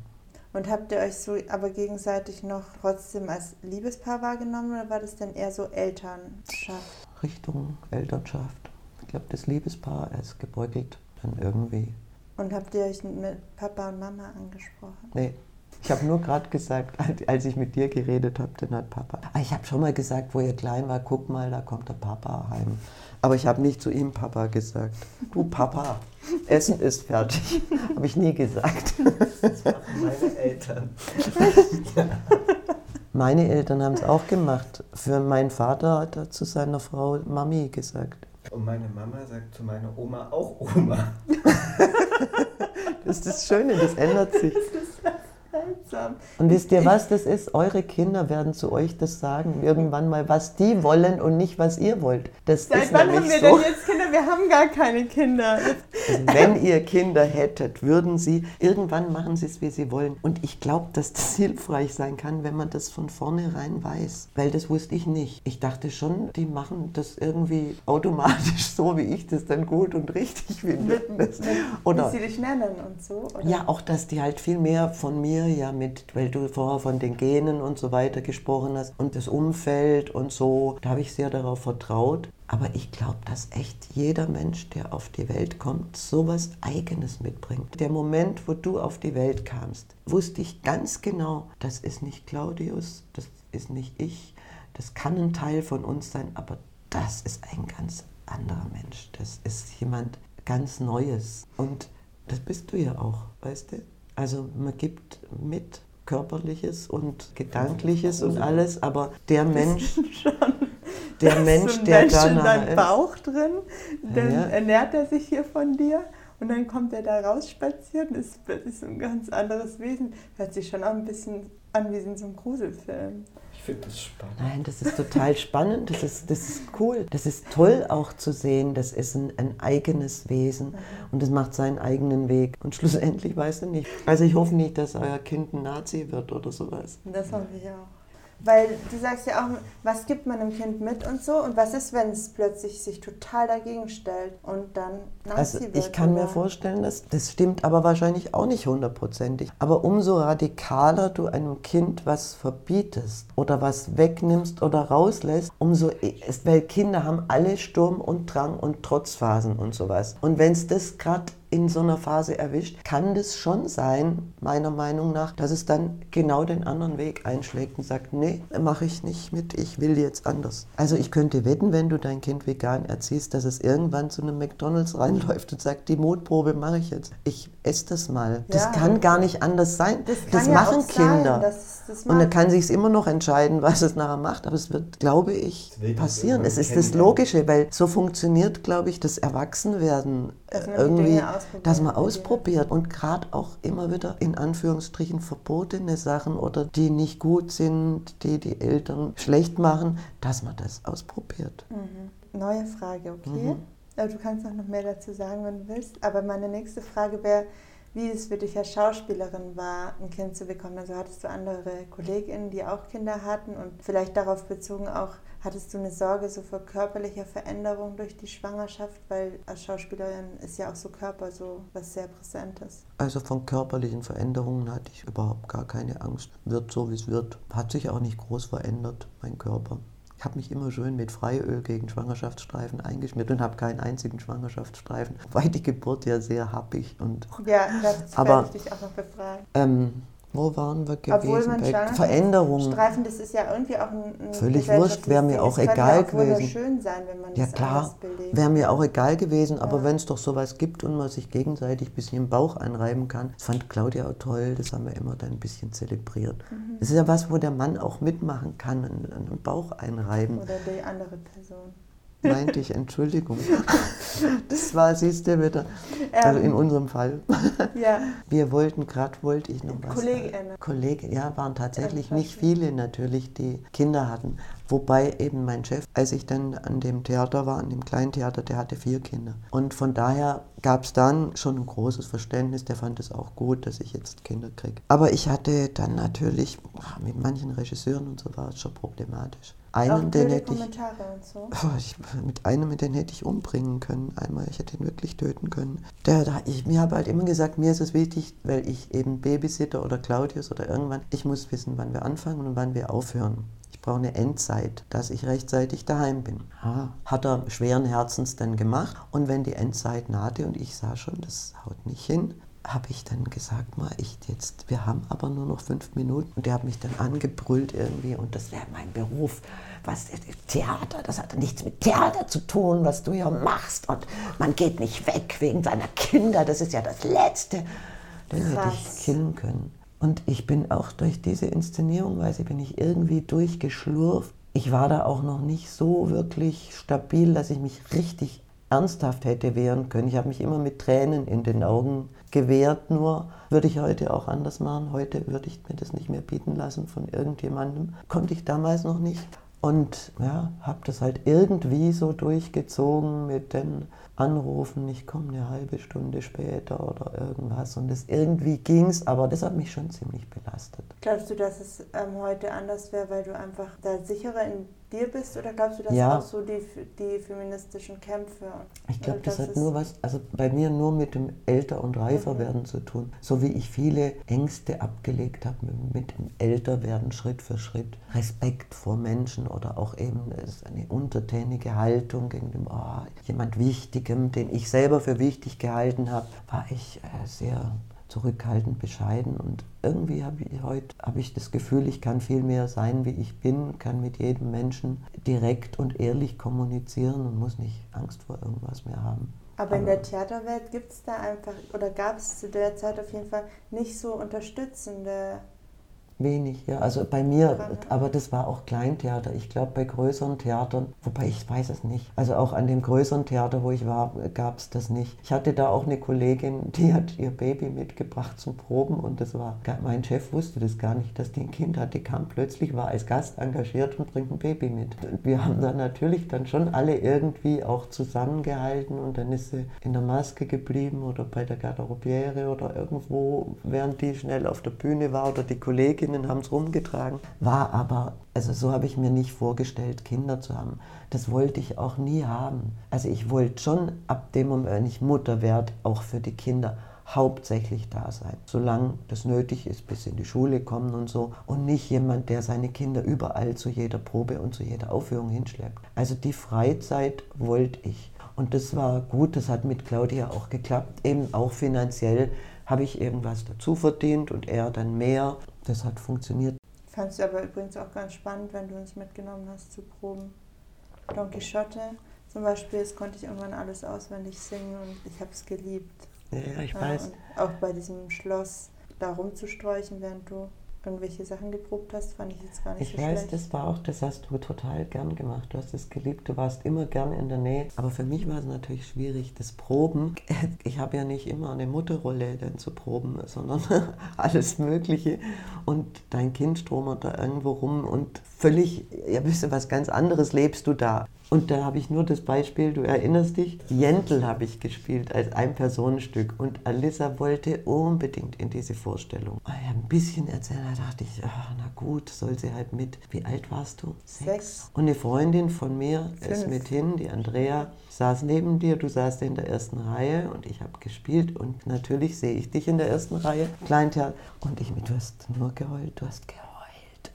Und habt ihr euch so aber gegenseitig noch trotzdem als Liebespaar wahrgenommen oder war das dann eher so Elternschaft? Richtung Elternschaft. Ich glaube, das Liebespaar ist gebeutelt dann irgendwie. Und habt ihr euch mit Papa und Mama angesprochen? Nee. Ich habe nur gerade gesagt, als- ich mit dir geredet habe, dann hat Papa. Ah, ich habe schon mal gesagt, wo ihr klein war, guck mal, da kommt der Papa heim. Aber ich habe nicht zu ihm Papa gesagt. Du Papa, Essen ist fertig. habe ich nie gesagt. Das machen meine Eltern. Meine Eltern haben es auch gemacht. Für meinen Vater hat er zu seiner Frau Mami gesagt. Und meine Mama sagt zu meiner Oma auch Oma. Das ist das Schöne, das ändert sich. Seltsam. Und wisst ihr was das ist? Eure Kinder werden zu euch das sagen, irgendwann mal, was die wollen und nicht, was ihr wollt. Das Seit ist wann haben wir so. denn jetzt Kinder? Wir haben gar keine Kinder. Also wenn ihr Kinder hättet, würden sie, irgendwann machen sie es, wie sie wollen. Und ich glaube, dass das hilfreich sein kann, wenn man das von vornherein weiß. Weil das wusste ich nicht. Ich dachte schon, die machen das irgendwie automatisch so, wie ich das dann gut und richtig finde. Mit, mit, Oder wie sie dich nennen und so? Oder? ja, auch, dass die halt viel mehr von mir, ja, mit, weil du vorher von den Genen und so weiter gesprochen hast und das Umfeld und so, da habe ich sehr darauf vertraut. Aber ich glaube, dass echt jeder Mensch, der auf die Welt kommt, sowas Eigenes mitbringt. Der Moment, wo du auf die Welt kamst, wusste ich ganz genau, das ist nicht Claudius, das ist nicht ich, das kann ein Teil von uns sein, aber das ist ein ganz anderer Mensch. Das ist jemand ganz Neues. Und das bist du ja auch, weißt du? Also man gibt mit körperliches und gedankliches und alles, aber der Mensch, der Mensch, der Mensch da in deinem ist. Bauch drin, dann Ja. ernährt er sich hier von dir und dann kommt er da raus spaziert und ist so ein ganz anderes Wesen. Hört sich schon auch ein bisschen an wie in so einem Gruselfilm. Ich finde das spannend. Nein, das ist total spannend, das ist, das ist cool. Das ist toll auch zu sehen, das ist ein, ein eigenes Wesen und es macht seinen eigenen Weg. Und schlussendlich weiß er nicht. Also ich hoffe nicht, dass euer Kind ein Nazi wird oder sowas. Das hoffe ich auch. Weil du sagst ja auch, was gibt man dem Kind mit und so und was ist, wenn es plötzlich sich total dagegen stellt und dann Also wird? ich kann mir vorstellen, dass das stimmt aber wahrscheinlich auch nicht hundertprozentig. Aber umso radikaler du einem Kind was verbietest oder was wegnimmst oder rauslässt, umso ist, weil Kinder haben alle Sturm und Drang und Trotzphasen und sowas. Und wenn es das gerade in so einer Phase erwischt, kann das schon sein, meiner Meinung nach, dass es dann genau den anderen Weg einschlägt und sagt, nee, mache ich nicht mit, ich will jetzt anders. Also ich könnte wetten, wenn du dein Kind vegan erziehst, dass es irgendwann zu einem McDonalds reinläuft und sagt, die Mutprobe mache ich jetzt. Ich esse das mal. Das Ja. kann gar nicht anders sein. Das, Das, ja machen sein, Kinder. dass das und er macht. kann sich immer noch entscheiden, was es nachher macht, aber es wird, glaube ich, ich passieren. Es ist das. Logische, weil so funktioniert, glaube ich, das Erwachsenwerden Dass man die irgendwie. Dass man ausprobiert und gerade auch immer wieder in Anführungsstrichen verbotene Sachen oder die nicht gut sind, die die Eltern schlecht machen, dass man das ausprobiert. Mhm. Neue Frage, okay? Mhm. Du kannst auch noch mehr dazu sagen, wenn du willst. Aber meine nächste Frage wäre, wie es für dich als Schauspielerin war, ein Kind zu bekommen. Also hattest du andere KollegInnen, die auch Kinder hatten und vielleicht darauf bezogen auch, hattest du eine Sorge so vor körperlicher Veränderung durch die Schwangerschaft? Weil als Schauspielerin ist ja auch so Körper so was sehr Präsentes. Also von körperlichen Veränderungen hatte ich überhaupt gar keine Angst. Wird so, wie es wird. Hat sich auch nicht groß verändert, mein Körper. Ich habe mich immer schön mit Freiöl gegen Schwangerschaftsstreifen eingeschmiert und habe keinen einzigen Schwangerschaftsstreifen, weil die Geburt ja sehr happig und Ja, das Aber- werde ich dich auch noch befragen. ähm, wo waren wir gewesen? Obwohl man Bei Veränderungen. Streifen, das ist ja irgendwie auch ein, ein Völlig wurscht, wäre mir auch egal auch gewesen. wunderschön sein, wenn man Ja das klar, wäre mir auch egal gewesen, aber Ja. wenn es doch sowas gibt und man sich gegenseitig ein bisschen im Bauch einreiben kann, das fand Claudia auch toll, das haben wir immer dann ein bisschen zelebriert. Mhm. Das ist ja was, wo der Mann auch mitmachen kann, einen, einen Bauch einreiben. Oder die andere Person. Meinte ich, Entschuldigung. Das war, siehst du wieder, also in Ähm, unserem Fall. ja, Wir wollten, gerade wollte ich noch was. KollegInnen. Kollegen, ja, waren tatsächlich Ja, nicht viele natürlich, die Kinder hatten. Wobei eben mein Chef, als ich dann an dem Theater war, an dem kleinen Theater, der hatte vier Kinder. Und von daher gab es dann schon ein großes Verständnis, der fand es auch gut, dass ich jetzt Kinder kriege. Aber ich hatte dann natürlich, mit manchen Regisseuren und so war es schon problematisch. Auch Einen, den hätte ich, so. Oh, ich, mit einem, den hätte ich umbringen können. Einmal, ich hätte ihn wirklich töten können. Der, der, ich, mir habe halt immer gesagt, mir ist es wichtig, weil ich eben Babysitter oder Claudius oder irgendwann, ich muss wissen, wann wir anfangen und wann wir aufhören. Ich brauche eine Endzeit, dass ich rechtzeitig daheim bin. Ja, hat er schweren Herzens dann gemacht. Und wenn die Endzeit nahte und ich sah schon, das haut nicht hin, habe ich dann gesagt, mal, ich jetzt, wir haben aber nur noch fünf Minuten. Und der hat mich dann angebrüllt irgendwie und das wäre mein Beruf. Was, Theater, das hat nichts mit Theater zu tun, was du hier machst. Und man geht nicht weg wegen seiner Kinder, das ist ja das Letzte. Hätte Krass. ich killen können. Und ich bin auch durch diese Inszenierung, weiß ich, bin ich irgendwie durchgeschlurft. Ich war da auch noch nicht so wirklich stabil, dass ich mich richtig ernsthaft hätte wehren können. Ich habe mich immer mit Tränen in den Augen gewehrt, nur würde ich heute auch anders machen. Heute würde ich mir das nicht mehr bieten lassen von irgendjemandem. Konnte ich damals noch nicht. Und ja, habe das halt irgendwie so durchgezogen mit den Anrufen, ich komme eine halbe Stunde später oder irgendwas. Und das irgendwie ging's, aber das hat mich schon ziemlich belastet. Glaubst du, dass es ähm, heute anders wäre, weil du einfach da sicherer in dir bist? Oder glaubst du, dass Ja. auch so die, die feministischen Kämpfe... Ich glaube, äh, das hat ist- nur was, also bei mir nur mit dem älter und reifer werden zu tun. So wie ich viele Ängste abgelegt habe mit, dem Älterwerden Schritt für Schritt. Respekt vor Menschen oder auch eben eine untertänige Haltung gegen den, oh, jemand Wichtigem, den ich selber für wichtig gehalten habe, war ich äh, sehr zurückhaltend, bescheiden und irgendwie habe ich heute habe ich das Gefühl, ich kann viel mehr sein, wie ich bin, kann mit jedem Menschen direkt und ehrlich kommunizieren und muss nicht Angst vor irgendwas mehr haben. Aber in der Theaterwelt gibt es da einfach, oder gab es zu der Zeit auf jeden Fall nicht so unterstützende Wenig, ja. Also bei mir, aber das war auch Kleintheater. Ich glaube, bei größeren Theatern, wobei ich weiß es nicht. Also auch an dem größeren Theater, wo ich war, gab es das nicht. Ich hatte da auch eine Kollegin, die hat ihr Baby mitgebracht zum Proben und das war, mein Chef wusste das gar nicht, dass die ein Kind hatte, kam plötzlich, war als Gast engagiert und bringt ein Baby mit. Wir haben da natürlich dann schon alle irgendwie auch zusammengehalten und dann ist sie in der Maske geblieben oder bei der Garderobiere oder irgendwo, während die schnell auf der Bühne war oder die Kolleginnen haben es rumgetragen. War aber, also so habe ich mir nicht vorgestellt, Kinder zu haben. Das wollte ich auch nie haben. Also ich wollte schon ab dem Moment, wenn ich Mutter werde, auch für die Kinder hauptsächlich da sein, solange das nötig ist, bis in die Schule kommen und so. Und nicht jemand, der seine Kinder überall zu jeder Probe und zu jeder Aufführung hinschleppt. Also die Freizeit wollte ich. Und das war gut, das hat mit Claudia auch geklappt. Eben auch finanziell habe ich irgendwas dazu verdient und er dann mehr. Das hat funktioniert. Fandest du aber übrigens auch ganz spannend, wenn du uns mitgenommen hast zu Proben. Don Quixote zum Beispiel, das konnte ich irgendwann alles auswendig singen und ich habe es geliebt. Ja, ich weiß. Ja, auch bei diesem Schloss da rumzusträuchen, während du irgendwelche Sachen geprobt hast, fand ich jetzt gar nicht ich so weiß, schlecht. das war auch, das hast du total gern gemacht. Du hast es geliebt, du warst immer gern in der Nähe. Aber für mich war es natürlich schwierig, das Proben. Ich habe ja nicht immer eine Mutterrolle dann zu proben, sondern alles Mögliche. Und dein Kind stromert da irgendwo rum und völlig, ja, wisst ihr, was ganz anderes lebst du da. Und da habe ich nur das Beispiel, du erinnerst dich, Jentl habe ich gespielt als ein Personenstück und Alissa wollte unbedingt in diese Vorstellung. Ich habe ein bisschen erzählt, da dachte ich, ach, na gut, soll sie halt mit. Wie alt warst du? Sechs. Und eine Freundin von mir Fünf. ist mit hin, die Andrea, saß neben dir, du saßt in der ersten Reihe und ich habe gespielt und natürlich sehe ich dich in der ersten Reihe, Kleintheater, und ich, du hast nur geheult, du hast geheult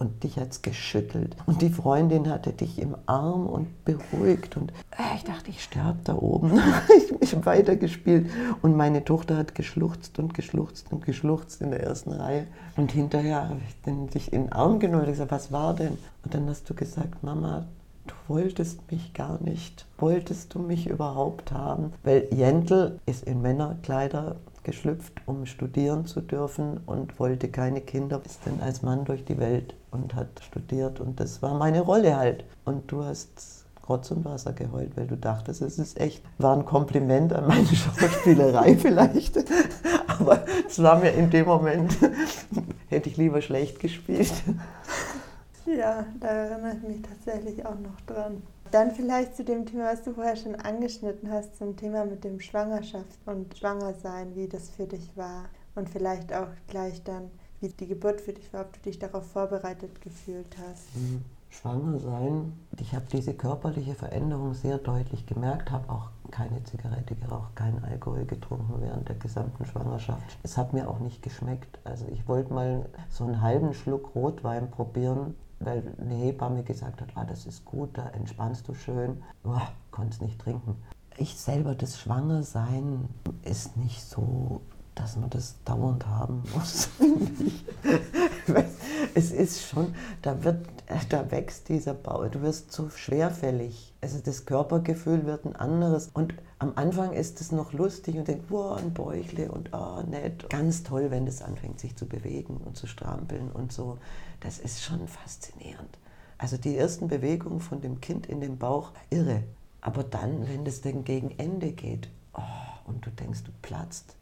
und dich hat's geschüttelt. Und die Freundin hatte dich im Arm und beruhigt. Und äh, ich dachte, ich sterbe da oben. ich habe weitergespielt. Und meine Tochter hat geschluchzt und geschluchzt und geschluchzt in der ersten Reihe. Und hinterher habe ich dann dich in den Arm genommen und gesagt, was war denn? Und dann hast du gesagt, Mama, du wolltest mich gar nicht. Wolltest du mich überhaupt haben? Weil Jentl ist in Männerkleider geschlüpft, um studieren zu dürfen und wollte keine Kinder. Ist dann als Mann durch die Welt und hat studiert und das war meine Rolle halt. Und du hast Rotz und Wasser geheult, weil du dachtest, es ist echt. War ein Kompliment an meine Schauspielerei vielleicht, aber es war mir in dem Moment, hätte ich lieber schlecht gespielt. Ja, da erinnere ich mich tatsächlich auch noch dran. Dann vielleicht zu dem Thema, was du vorher schon angeschnitten hast, zum Thema mit dem Schwangerschaft und Schwangersein, wie das für dich war. Und vielleicht auch gleich dann, wie die Geburt für dich war, ob du dich darauf vorbereitet gefühlt hast. Mhm. Schwanger sein, ich habe diese körperliche Veränderung sehr deutlich gemerkt, habe auch keine Zigarette geraucht, keinen Alkohol getrunken während der gesamten Schwangerschaft. Es hat mir auch nicht geschmeckt. Also ich wollte mal so einen halben Schluck Rotwein probieren, weil eine Hebamme gesagt hat, ah, das ist gut, da entspannst du schön. Oh, konnte es nicht trinken. Ich selber, das Schwangersein ist nicht so, dass man das dauernd haben muss. es ist schon, da wird, da wächst dieser Bau, du wirst so schwerfällig. Also das Körpergefühl wird ein anderes. Und am Anfang ist es noch lustig und denkt, wow, ein Bäuchle und ah, nett. Ganz toll, wenn das anfängt, sich zu bewegen und zu strampeln und so. Das ist schon faszinierend. Also die ersten Bewegungen von dem Kind in dem Bauch, irre. Aber dann, wenn das dann gegen Ende geht, oh, und du denkst, du platzt.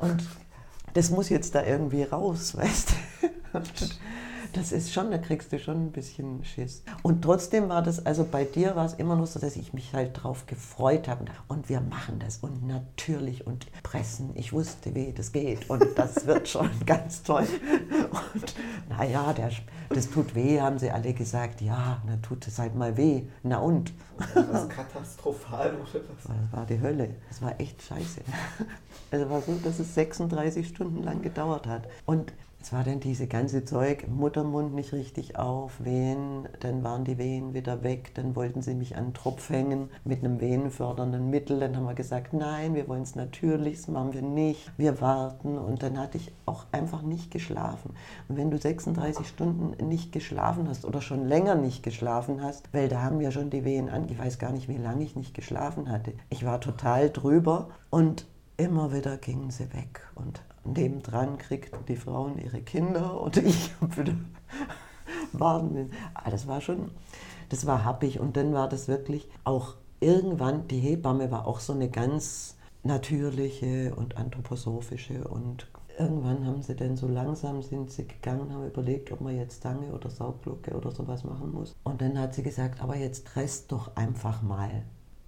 Und das muss jetzt da irgendwie raus, weißt du? Das ist schon, da kriegst du schon ein bisschen Schiss. Und trotzdem war das, also bei dir war es immer noch so, dass ich mich halt drauf gefreut habe. Und wir machen das und natürlich und pressen. Ich wusste, wie das geht und das wird schon ganz toll. Und naja, das tut weh, haben sie alle gesagt. Ja, na tut es halt mal weh. Na und? Das katastrophal oder was? Das war die Hölle. Das war echt scheiße. Also war so, dass es 36 Stunden lang gedauert hat. Und es war dann diese ganze Zeug, Muttermund nicht richtig auf, Wehen, dann waren die Wehen wieder weg, dann wollten sie mich an den Tropf hängen mit einem wehenfördernden Mittel, dann haben wir gesagt, nein, wir wollen es natürlich, das machen wir nicht, wir warten. Und dann hatte ich auch einfach nicht geschlafen. Und wenn du 36 Stunden nicht geschlafen hast oder schon länger nicht geschlafen hast, weil da haben ja schon die Wehen an, ich weiß gar nicht, wie lange ich nicht geschlafen hatte, ich war total drüber und immer wieder gingen sie weg. Und nebendran kriegten die Frauen ihre Kinder und ich habe wieder warten. Ah, das war schon, das war happig und dann war das wirklich auch irgendwann, die Hebamme war auch so eine ganz natürliche und anthroposophische und irgendwann haben sie dann so langsam sind sie gegangen, haben überlegt, ob man jetzt Zange oder Saugglocke oder sowas machen muss. Und dann hat sie gesagt, aber jetzt presst doch einfach mal.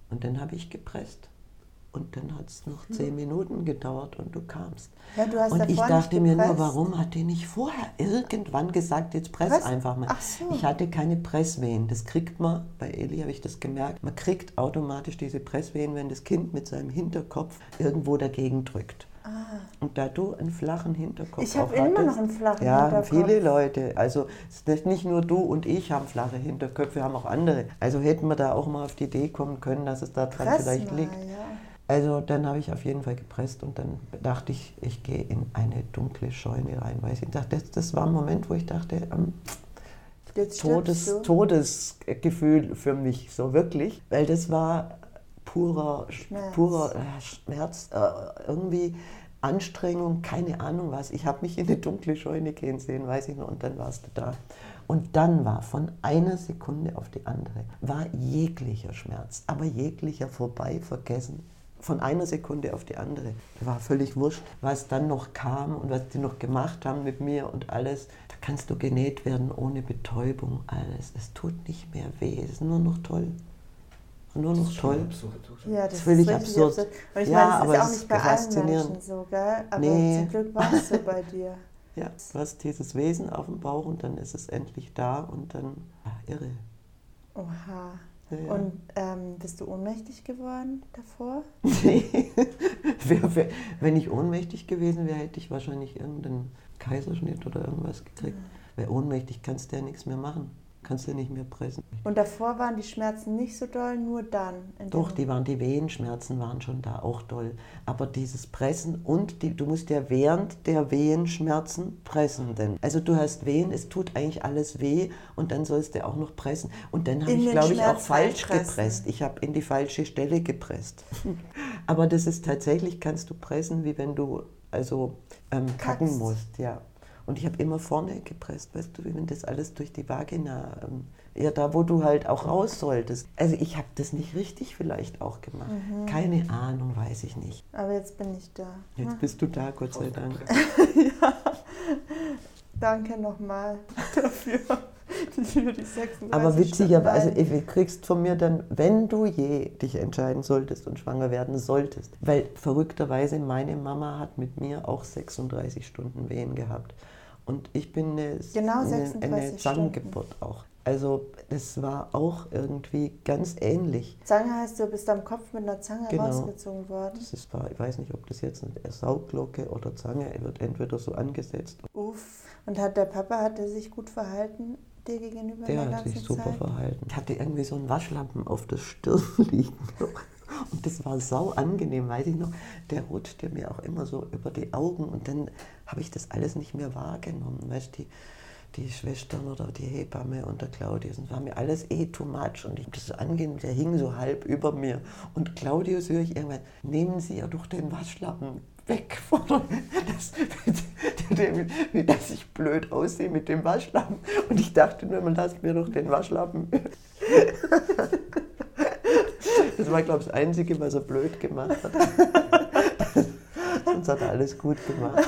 Und dann habe ich gepresst. Und dann hat es noch zehn Minuten gedauert und du kamst. Ja, du hast und ich dachte mir nur, warum hat die nicht vorher irgendwann gesagt, jetzt press Was? einfach mal. Ach so. Ich hatte keine Presswehen. Das kriegt man, bei Eli habe ich das gemerkt, man kriegt automatisch diese Presswehen, wenn das Kind mit seinem Hinterkopf irgendwo dagegen drückt. Und da du einen flachen Hinterkopf Ah. Ich hab auch immer noch einen flachen ja, Hinterkopf. viele Leute. Also nicht nur du und ich haben flache Hinterköpfe, haben auch andere. Also hätten wir da auch mal auf die Idee kommen können, dass es daran Press vielleicht liegt. ja. Also dann habe ich auf jeden Fall gepresst und dann dachte ich, ich gehe in eine dunkle Scheune rein. Weil ich dachte, das, das war ein Moment, wo ich dachte, ähm, Todes. Todesgefühl für mich, so wirklich. Weil das war purer Schmerz. purer äh, Schmerz, äh, irgendwie Anstrengung, keine Ahnung was. Ich habe mich in eine dunkle Scheune gehen sehen, weiß ich noch, und dann warst du da. Und dann war von einer Sekunde auf die andere, war jeglicher Schmerz, aber jeglicher vorbei, vergessen. Von einer Sekunde auf die andere. War völlig wurscht, was dann noch kam und was die noch gemacht haben mit mir und alles. Da kannst du genäht werden ohne Betäubung, alles. Es tut nicht mehr weh, es ist nur noch toll. Nur noch toll. Absurd? Ja, das, ist völlig ist richtig absurd. absurd. Und ich Ja, meine, das aber ist auch nicht bei allen. Menschen so, gell? Aber Nee. zum Glück war es so bei dir. Ja, du hast dieses Wesen auf dem Bauch und dann ist es endlich da und dann, ah, irre. Oha. Ja. Und ähm, bist du ohnmächtig geworden davor? Nee. Wenn ich ohnmächtig gewesen wäre, hätte ich wahrscheinlich irgendeinen Kaiserschnitt oder irgendwas gekriegt. Weil ohnmächtig kannst du ja nichts mehr machen. Kannst du nicht mehr pressen. Und davor waren die Schmerzen nicht so doll, nur dann. Doch, die waren die Wehenschmerzen waren schon da auch doll. Aber dieses Pressen und die, du musst ja während der Wehenschmerzen pressen. Denn. Also du hast Wehen, es tut eigentlich alles weh und dann sollst du auch noch pressen. Und dann habe ich, glaube ich, auch falsch gepresst. Ich habe in die falsche Stelle gepresst. Aber das ist tatsächlich, kannst du pressen, wie wenn du also ähm, kacken musst. Ja. Und ich habe immer vorne gepresst, weißt du, wie wenn das alles durch die Vagina, ähm, ja, da wo du halt auch raus solltest. Also ich habe das nicht richtig vielleicht auch gemacht. Mhm. Keine Ahnung, weiß ich nicht. Aber jetzt bin ich da. Jetzt bist du da, Gott sei Dank. Danke nochmal dafür. Für die 36 Aber witzigerweise, Stunden. du kriegst von mir dann, wenn du je dich entscheiden solltest und schwanger werden solltest, weil verrückterweise meine Mama hat mit mir auch 36 Stunden Wehen gehabt. Und ich bin eine, Genau eine, 36 eine Zangengeburt auch. Also das war auch irgendwie ganz ähnlich. Zange heißt, du bist am Kopf mit einer Zange Genau. rausgezogen worden. Das ist, war- ich weiß nicht, ob das jetzt eine Saugglocke oder Zange wird entweder so angesetzt. Uff. Und hat der Papa, hat er sich gut verhalten dir gegenüber Der der hat sich super Zeit? verhalten. Ich hatte irgendwie so einen Waschlappen auf der Stirn liegen. Und das war sau angenehm, weiß ich noch. Der rutschte mir auch immer so über die Augen und dann habe ich das alles nicht mehr wahrgenommen. Weißt die, die Schwestern oder die Hebamme und der Claudius, das war mir alles eh too much. Und ich das so angenehm, der hing so halb über mir. Und Claudius höre ich irgendwann, nehmen Sie ja doch den Waschlappen weg von das, wie dass ich blöd aussehe mit dem Waschlappen. Und ich dachte nur, man lasst mir doch den Waschlappen. Das war, glaube ich, das Einzige, was er blöd gemacht hat. Sonst hat er alles gut gemacht.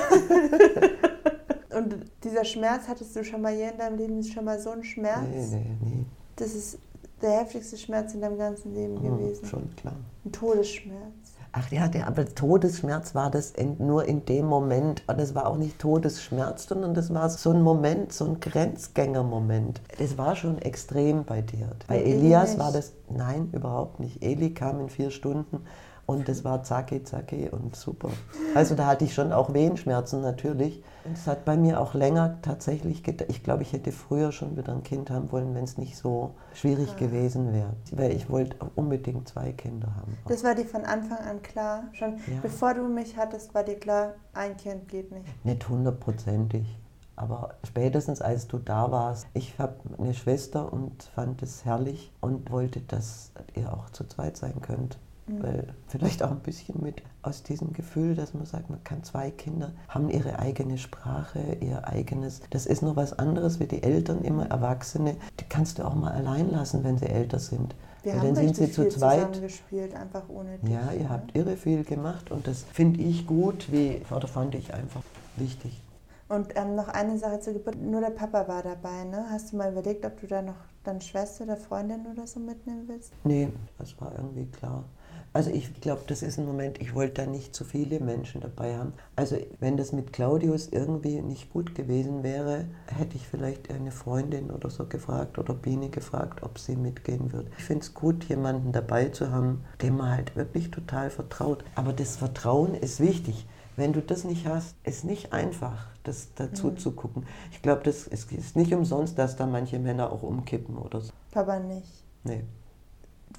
Und dieser Schmerz, hattest du schon mal je in deinem Leben schon mal so einen Schmerz? Nee, nee, nee. Das ist der heftigste Schmerz in deinem ganzen Leben Hm, gewesen. schon klar. Ein Todesschmerz. Ach ja, der, aber Todesschmerz war das in, nur in dem Moment. Und es war auch nicht Todesschmerz, sondern das war so ein Moment, so ein Grenzgängermoment. Das war schon extrem bei dir. Bei Elias war das, nein, überhaupt nicht. Eli kam in vier Stunden und das war zacki, zacki und super. Also da hatte ich schon auch Wehenschmerzen natürlich. Und es hat bei mir auch länger tatsächlich gedauert. Ich glaube, ich hätte früher schon wieder ein Kind haben wollen, wenn es nicht so schwierig gewesen wäre. Weil ich wollte unbedingt zwei Kinder haben. Das war dir von Anfang an klar. Schon Ja. bevor du mich hattest, war dir klar, ein Kind geht nicht. Nicht hundertprozentig. Aber spätestens als du da warst, ich habe eine Schwester und fand es herrlich und wollte, dass ihr auch zu zweit sein könnt. Mhm. Weil vielleicht auch ein bisschen mit aus diesem Gefühl, dass man sagt, man kann zwei Kinder, haben ihre eigene Sprache, ihr eigenes. Das ist noch was anderes wie die Eltern, immer Erwachsene. Die kannst du auch mal allein lassen, wenn sie älter sind. Wir Weil haben dann sind sie zu zweit. gespielt, einfach ohne dich. Ja, ihr habt irre viel gemacht und das finde ich gut, wie, oder fand ich einfach wichtig. Und ähm, noch eine Sache zur Geburt. Nur der Papa war dabei, ne? Hast du mal überlegt, ob du da noch deine Schwester oder Freundin oder so mitnehmen willst? Nee, das war irgendwie klar. Also ich glaube, das ist ein Moment, ich wollte da nicht zu viele Menschen dabei haben. Also wenn das mit Claudius irgendwie nicht gut gewesen wäre, hätte ich vielleicht eine Freundin oder so gefragt oder Biene gefragt, ob sie mitgehen würde. Ich finde es gut, jemanden dabei zu haben, dem man halt wirklich total vertraut. Aber das Vertrauen ist wichtig. Wenn du das nicht hast, ist nicht einfach, das dazu mhm. zu gucken. Ich glaube, das ist, ist nicht umsonst, dass da manche Männer auch umkippen oder so. Papa nicht. Nee.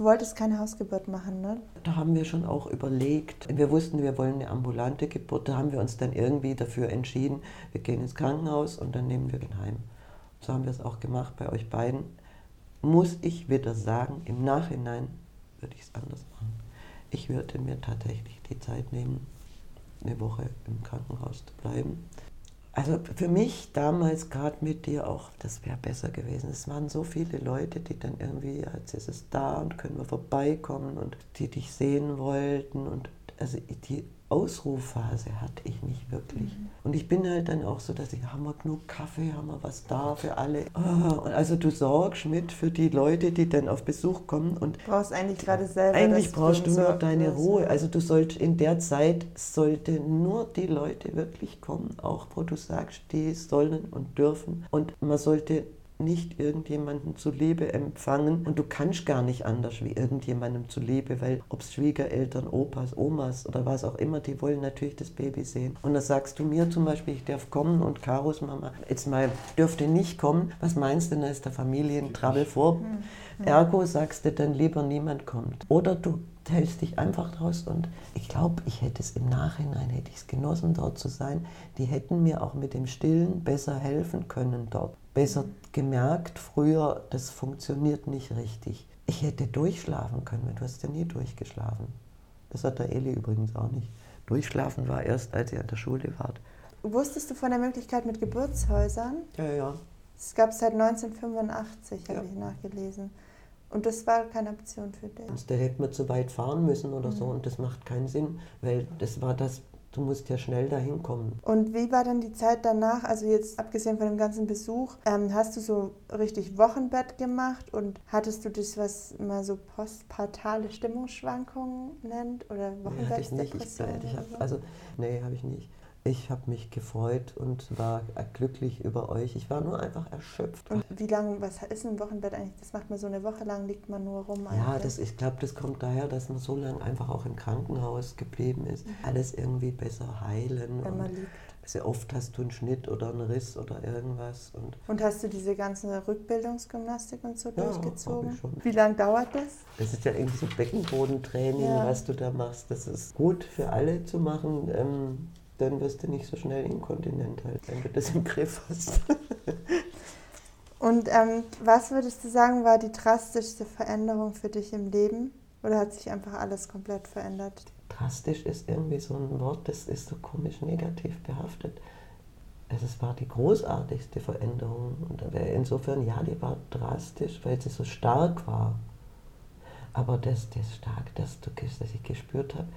Du wolltest keine Hausgeburt machen, ne? Da haben wir schon auch überlegt. Wir wussten, wir wollen eine ambulante Geburt. Da haben wir uns dann irgendwie dafür entschieden, wir gehen ins Krankenhaus und dann nehmen wir ihn heim. So haben wir es auch gemacht bei euch beiden. Muss ich wieder sagen, im Nachhinein würde ich es anders machen. Ich würde mir tatsächlich die Zeit nehmen, eine Woche im Krankenhaus zu bleiben also für mich damals gerade mit dir auch, das wäre besser gewesen. Es waren so viele Leute, die dann irgendwie, jetzt ist es da und können wir vorbeikommen und die dich sehen wollten und also die Ausruhphase hatte ich nicht wirklich. Mhm. Und ich bin halt dann auch so, dass ich, haben wir genug Kaffee, haben wir was da für alle. Oh, also du sorgst mit für die Leute, die dann auf Besuch kommen. Und du brauchst eigentlich gerade selber. Eigentlich brauchst du nur deine Ruhe. Also du sollst in der Zeit sollte nur die Leute wirklich kommen, auch wo du sagst, die sollen und dürfen. Und man sollte nicht irgendjemanden zu Liebe empfangen und du kannst gar nicht anders wie irgendjemandem zu Liebe, weil ob es Schwiegereltern, Opas, Omas oder was auch immer, die wollen natürlich das Baby sehen. Und da sagst du mir zum Beispiel, ich darf kommen und Karos Mama jetzt mal dürfte nicht kommen. Was meinst du, da ist der Familientravel vor? Mhm. Ergo sagst du dann lieber niemand kommt. Oder du hältst dich einfach raus und ich glaube, ich hätte es im Nachhinein, hätte ich es genossen, dort zu sein. Die hätten mir auch mit dem Stillen besser helfen können dort. Besser gemerkt früher, das funktioniert nicht richtig. Ich hätte durchschlafen können, du hast ja nie durchgeschlafen. Das hat der Eli übrigens auch nicht. Durchschlafen war erst, als ihr an der Schule wart. Wusstest du von der Möglichkeit mit Geburtshäusern? Ja, ja. Es gab es seit 1985, habe ja. ich nachgelesen. Und das war keine Option für dich. Da hätte man zu weit fahren müssen oder mhm. so und das macht keinen Sinn, weil das war das, du musst ja schnell dahin kommen. Und wie war dann die Zeit danach? Also jetzt abgesehen von dem ganzen Besuch, ähm, hast du so richtig Wochenbett gemacht und hattest du das, was man so postpartale Stimmungsschwankungen nennt oder Wochenbettdepression? Nee, ich nicht. Ich, ich hab, also nee, habe ich nicht. Ich habe mich gefreut und war glücklich über euch. Ich war nur einfach erschöpft. Und wie lange, was ist ein Wochenbett eigentlich? Das macht man so eine Woche lang, liegt man nur rum. Ja, das, ich glaube, das kommt daher, dass man so lange einfach auch im Krankenhaus geblieben ist. Mhm. Alles irgendwie besser heilen. Wenn man liegt. Sehr oft hast du einen Schnitt oder einen Riss oder irgendwas. Und, und hast du diese ganze Rückbildungsgymnastik und so ja, durchgezogen? Ich schon. Wie lange dauert das? Das ist ja irgendwie so Beckenbodentraining, ja. was du da machst. Das ist gut für alle zu machen. Ähm, dann wirst du nicht so schnell inkontinent halt, wenn du das im Griff hast. Und ähm, was würdest du sagen, war die drastischste Veränderung für dich im Leben? Oder hat sich einfach alles komplett verändert? Drastisch ist irgendwie so ein Wort, das ist so komisch negativ behaftet. Es war die großartigste Veränderung. Und insofern, ja, die war drastisch, weil sie so stark war. Aber das, das stark, das, das ich gespürt habe,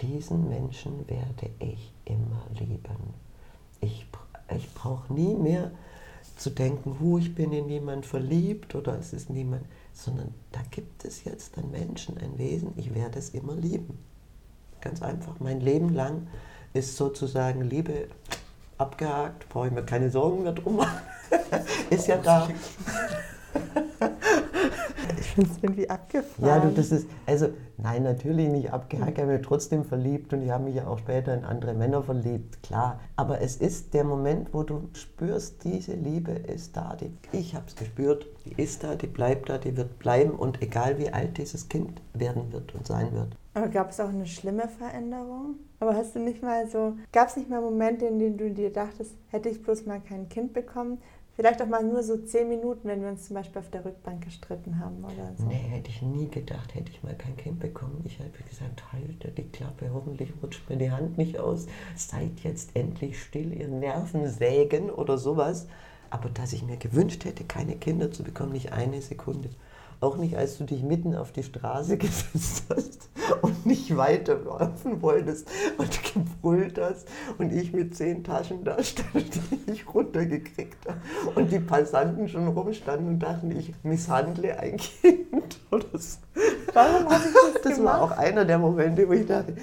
diesen Menschen werde ich immer lieben. Ich, ich brauche nie mehr zu denken, hu, ich bin in jemand verliebt oder es ist niemand, sondern da gibt es jetzt einen Menschen, ein Wesen, ich werde es immer lieben. Ganz einfach, mein Leben lang ist sozusagen Liebe abgehakt, brauche ich mir keine Sorgen mehr drum machen. ist ja da. Finde es irgendwie abgefahren. Ja, du, das ist, also nein, natürlich nicht habe mich trotzdem verliebt und ich habe mich ja auch später in andere Männer verliebt, klar. Aber es ist der Moment, wo du spürst, diese Liebe ist da. Die, ich habe es gespürt, die ist da, die bleibt da, die wird bleiben und egal wie alt dieses Kind werden wird und sein wird. Aber gab es auch eine schlimme Veränderung? Aber hast du nicht mal so, gab es nicht mal Momente, in denen du dir dachtest, hätte ich bloß mal kein Kind bekommen, Vielleicht auch mal nur so zehn Minuten, wenn wir uns zum Beispiel auf der Rückbank gestritten haben oder so. Nee, hätte ich nie gedacht, hätte ich mal kein Kind bekommen. ich habe gesagt, halte die Klappe, hoffentlich rutscht mir die Hand nicht aus. Seid jetzt endlich still, ihr Nervensägen oder sowas. Aber dass ich mir gewünscht hätte, keine Kinder zu bekommen, nicht eine Sekunde. Auch nicht, als du dich mitten auf die Straße gesetzt hast und nicht weiterlaufen wolltest und gebrüllt hast und ich mit zehn Taschen da stand, die ich runtergekriegt habe und die Passanten schon rumstanden und dachten, ich misshandle ein Kind oder so. Warum habe ich das, Das gemacht? war auch einer der Momente, wo ich dachte,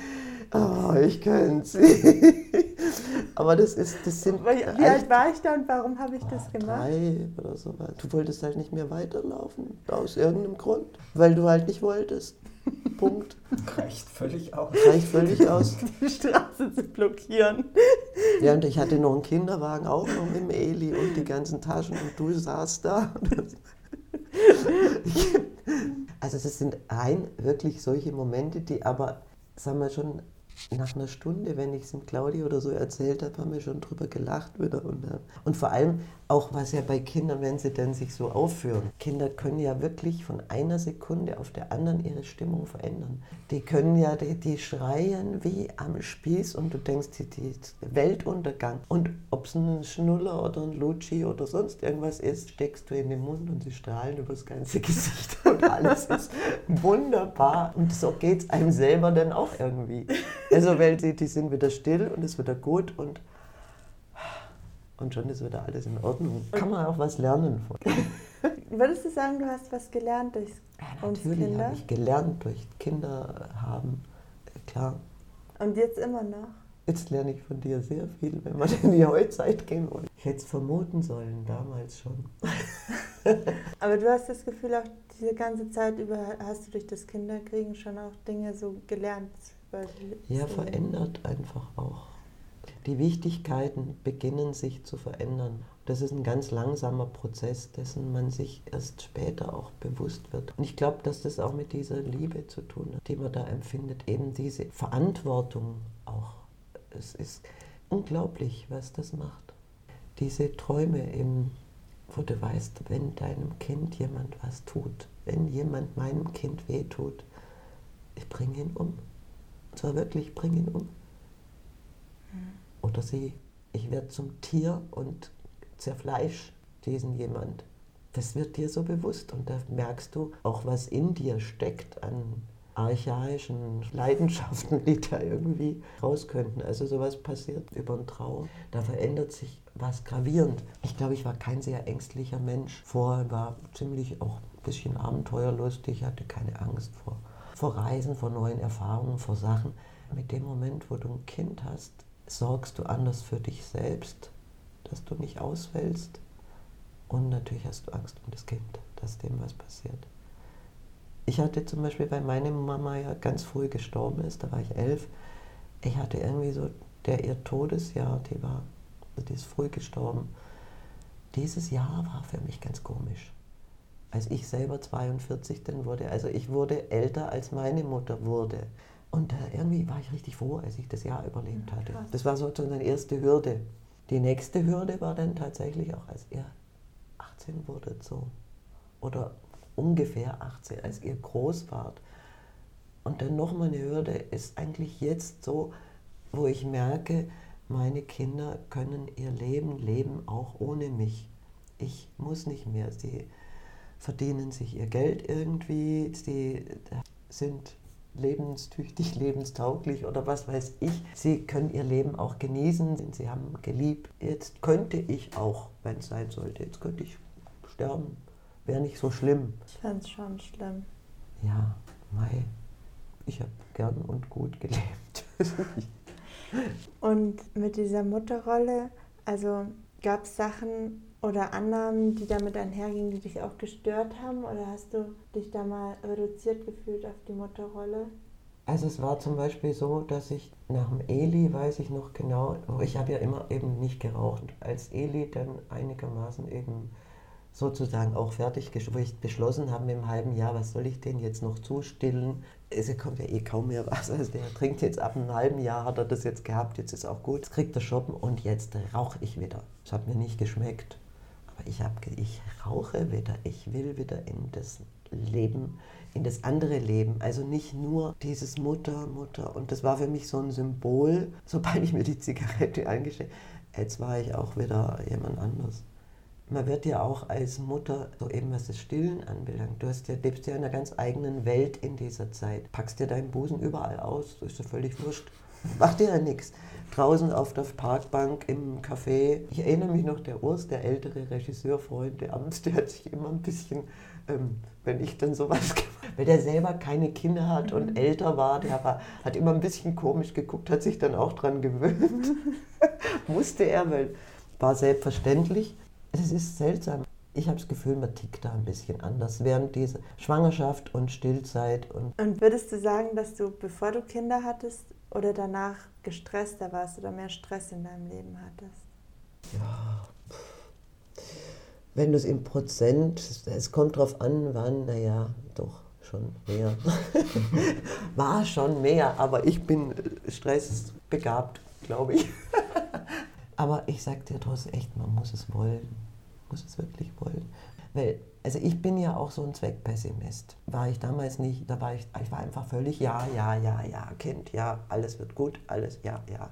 oh, ich könnte sie. Aber das ist, das sind Wie alt war ich da und warum habe ich das gemacht? drei oder so. Du wolltest halt nicht mehr weiterlaufen, aus irgendeinem Grund, weil du halt nicht wolltest. Punkt. Reicht völlig aus. Reicht völlig aus. Die Straße zu blockieren. Ja, und ich hatte noch einen Kinderwagen auch noch mit dem Eli und die ganzen Taschen und du saßt da. Also das sind rein wirklich solche Momente, die aber, sagen wir schon, nach einer Stunde, wenn ich es dem Claudi oder so erzählt habe, haben wir schon drüber gelacht wieder. Und, äh, und vor allem auch, was ja bei Kindern, wenn sie dann sich so aufführen. Kinder können ja wirklich von einer Sekunde auf der anderen ihre Stimmung verändern. Die können ja, die, die schreien wie am Spieß und du denkst, die, die Weltuntergang. Und ob es ein Schnuller oder ein Lucci oder sonst irgendwas ist, steckst du in den Mund und sie strahlen über das ganze Gesicht alles ist wunderbar. Und so geht es einem selber dann auch irgendwie. Also, weil die, die sind wieder still und es wird wieder gut und, und schon ist wieder alles in Ordnung. Kann man auch was lernen von. Würdest du sagen, du hast was gelernt durch uns Natürlich Kinder? habe ich gelernt durch Kinder haben, äh, klar. Und jetzt immer noch? Jetzt lerne ich von dir sehr viel, wenn man in die Heutzeit gehen will. Ich hätte es vermuten sollen, damals schon. Aber du hast das Gefühl, auch diese ganze Zeit über hast du durch das Kinderkriegen schon auch Dinge so gelernt. Ja, verändert einfach auch. Die Wichtigkeiten beginnen sich zu verändern. Das ist ein ganz langsamer Prozess, dessen man sich erst später auch bewusst wird. Und ich glaube, dass das auch mit dieser Liebe zu tun hat, die man da empfindet. Eben diese Verantwortung auch. Es ist unglaublich, was das macht. Diese Träume, eben, wo du weißt, wenn deinem Kind jemand was tut, wenn jemand meinem Kind wehtut, ich bringe ihn um. Und zwar wirklich, bringe ihn um. Oder sie, ich werde zum Tier und zerfleisch diesen jemand. Das wird dir so bewusst und da merkst du auch, was in dir steckt an archaischen Leidenschaften, die da irgendwie raus könnten. Also sowas passiert über einen Traum. Da verändert sich was gravierend. Ich glaube, ich war kein sehr ängstlicher Mensch. Vorher war ziemlich auch ein bisschen abenteuerlustig, hatte keine Angst vor, vor Reisen, vor neuen Erfahrungen, vor Sachen. Mit dem Moment, wo du ein Kind hast, sorgst du anders für dich selbst, dass du nicht ausfällst. Und natürlich hast du Angst um das Kind, dass dem was passiert. Ich hatte zum Beispiel, weil meine Mama ja ganz früh gestorben ist, da war ich elf, ich hatte irgendwie so, der ihr Todesjahr, die war, also die ist früh gestorben. Dieses Jahr war für mich ganz komisch. Als ich selber 42 dann wurde, also ich wurde älter, als meine Mutter wurde. Und äh, irgendwie war ich richtig froh, als ich das Jahr überlebt hatte. Das war sozusagen die erste Hürde. Die nächste Hürde war dann tatsächlich auch, als ihr 18 wurdet, so. Oder ungefähr 18, als ihr groß wart. Und dann nochmal eine Hürde ist eigentlich jetzt so, wo ich merke, meine Kinder können ihr Leben leben, auch ohne mich. Ich muss nicht mehr. Sie verdienen sich ihr Geld irgendwie, sie sind lebenstüchtig, lebenstauglich oder was weiß ich. Sie können ihr Leben auch genießen, sie haben geliebt. Jetzt könnte ich auch, wenn es sein sollte, jetzt könnte ich sterben. Wäre nicht so schlimm. Ich fand es schon schlimm. Ja, Mai, ich habe gern und gut gelebt. Und mit dieser Mutterrolle, also gab es Sachen oder Annahmen, die damit einhergingen, die dich auch gestört haben? Oder hast du dich da mal reduziert gefühlt auf die Mutterrolle? Also es war zum Beispiel so, dass ich nach dem Eli, weiß ich noch genau, ich habe ja immer eben nicht geraucht. Als Eli dann einigermaßen eben sozusagen auch fertig, wo ich beschlossen habe im halben Jahr, was soll ich denn jetzt noch zustillen? Es kommt ja eh kaum mehr Wasser, also der trinkt jetzt ab einem halben Jahr, hat er das jetzt gehabt, jetzt ist auch gut, jetzt kriegt er Shoppen und jetzt rauche ich wieder. Es hat mir nicht geschmeckt, aber ich, hab, ich rauche wieder, ich will wieder in das Leben, in das andere Leben. Also nicht nur dieses Mutter, Mutter. Und das war für mich so ein Symbol, sobald ich mir die Zigarette angesteckt jetzt war ich auch wieder jemand anders. Man wird ja auch als Mutter, so eben was das Stillen anbelangt, du hast ja, lebst ja in einer ganz eigenen Welt in dieser Zeit. Packst dir deinen Busen überall aus, ist ja völlig wurscht. Macht dir ja nichts. Draußen auf der Parkbank im Café. Ich erinnere mich noch, der Urs, der ältere Regisseurfreund der Amts, der hat sich immer ein bisschen, ähm, wenn ich dann sowas gemacht weil der selber keine Kinder hat und mhm. älter war, der war, hat immer ein bisschen komisch geguckt, hat sich dann auch dran gewöhnt. Musste er, weil war selbstverständlich. Es ist seltsam. Ich habe das Gefühl, man tickt da ein bisschen anders während dieser Schwangerschaft und Stillzeit. Und, und würdest du sagen, dass du, bevor du Kinder hattest oder danach gestresster warst oder mehr Stress in deinem Leben hattest? Ja, wenn du es im Prozent, es kommt drauf an, wann, naja, doch schon mehr. War schon mehr, aber ich bin stressbegabt, glaube ich. aber ich sage dir trotzdem echt, man muss es wollen. Muss es wirklich wollen. Weil, also ich bin ja auch so ein Zweckpessimist. War ich damals nicht, da war ich, ich war einfach völlig ja, ja, ja, ja, Kind, ja, alles wird gut, alles, ja, ja.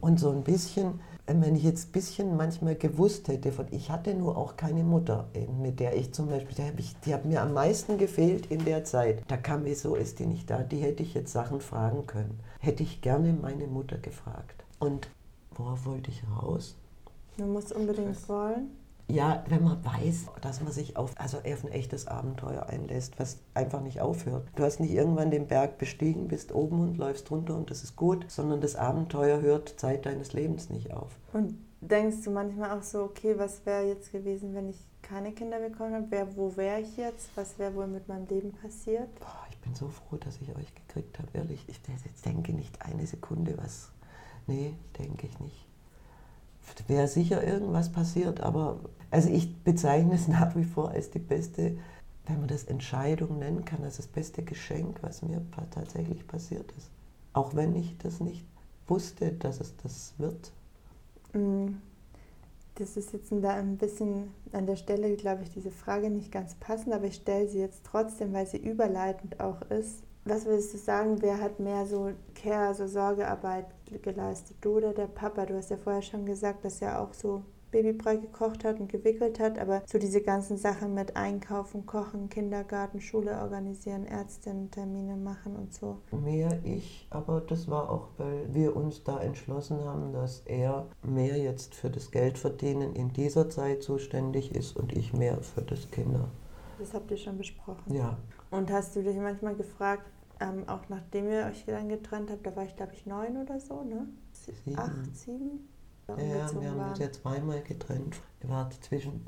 Und so ein bisschen wenn ich jetzt ein bisschen manchmal gewusst hätte, von ich hatte nur auch keine Mutter, mit der ich zum Beispiel, die, ich, die hat mir am meisten gefehlt in der Zeit. Da kam mir so, ist die nicht da, die hätte ich jetzt Sachen fragen können. Hätte ich gerne meine Mutter gefragt. Und worauf wollte ich raus? Du musst unbedingt wollen. Ja, wenn man weiß, dass man sich auf, also auf ein echtes Abenteuer einlässt, was einfach nicht aufhört. Du hast nicht irgendwann den Berg bestiegen, bist oben und läufst runter und das ist gut, sondern das Abenteuer hört Zeit deines Lebens nicht auf. Und denkst du manchmal auch so, okay, was wäre jetzt gewesen, wenn ich keine Kinder bekommen habe? Wer, wo wäre ich jetzt? Was wäre wohl mit meinem Leben passiert? Boah, ich bin so froh, dass ich euch gekriegt habe, ehrlich. Ich denke nicht eine Sekunde, was. Nee, denke ich nicht wäre sicher irgendwas passiert, aber also ich bezeichne es nach wie vor als die beste, wenn man das Entscheidung nennen kann, als das beste Geschenk, was mir tatsächlich passiert ist. Auch wenn ich das nicht wusste, dass es das wird. Mm. Das ist jetzt ein bisschen an der Stelle, glaube ich, diese Frage nicht ganz passend, aber ich stelle sie jetzt trotzdem, weil sie überleitend auch ist. Was würdest du sagen, wer hat mehr so Care, so Sorgearbeit geleistet? Du oder der Papa? Du hast ja vorher schon gesagt, dass er auch so Babybrei gekocht hat und gewickelt hat, aber so diese ganzen Sachen mit Einkaufen, Kochen, Kindergarten, Schule organisieren, Ärztinnen-Termine machen und so. Mehr ich, aber das war auch, weil wir uns da entschlossen haben, dass er mehr jetzt für das Geldverdienen in dieser Zeit zuständig ist und ich mehr für das Kinder. Das habt ihr schon besprochen. Ja. Und hast du dich manchmal gefragt, ähm, auch nachdem ihr euch dann getrennt habt, da war ich glaube ich neun oder so, ne? Sieben. Acht, sieben? Ja, ja wir haben uns ja zweimal getrennt. Ihr wart zwischen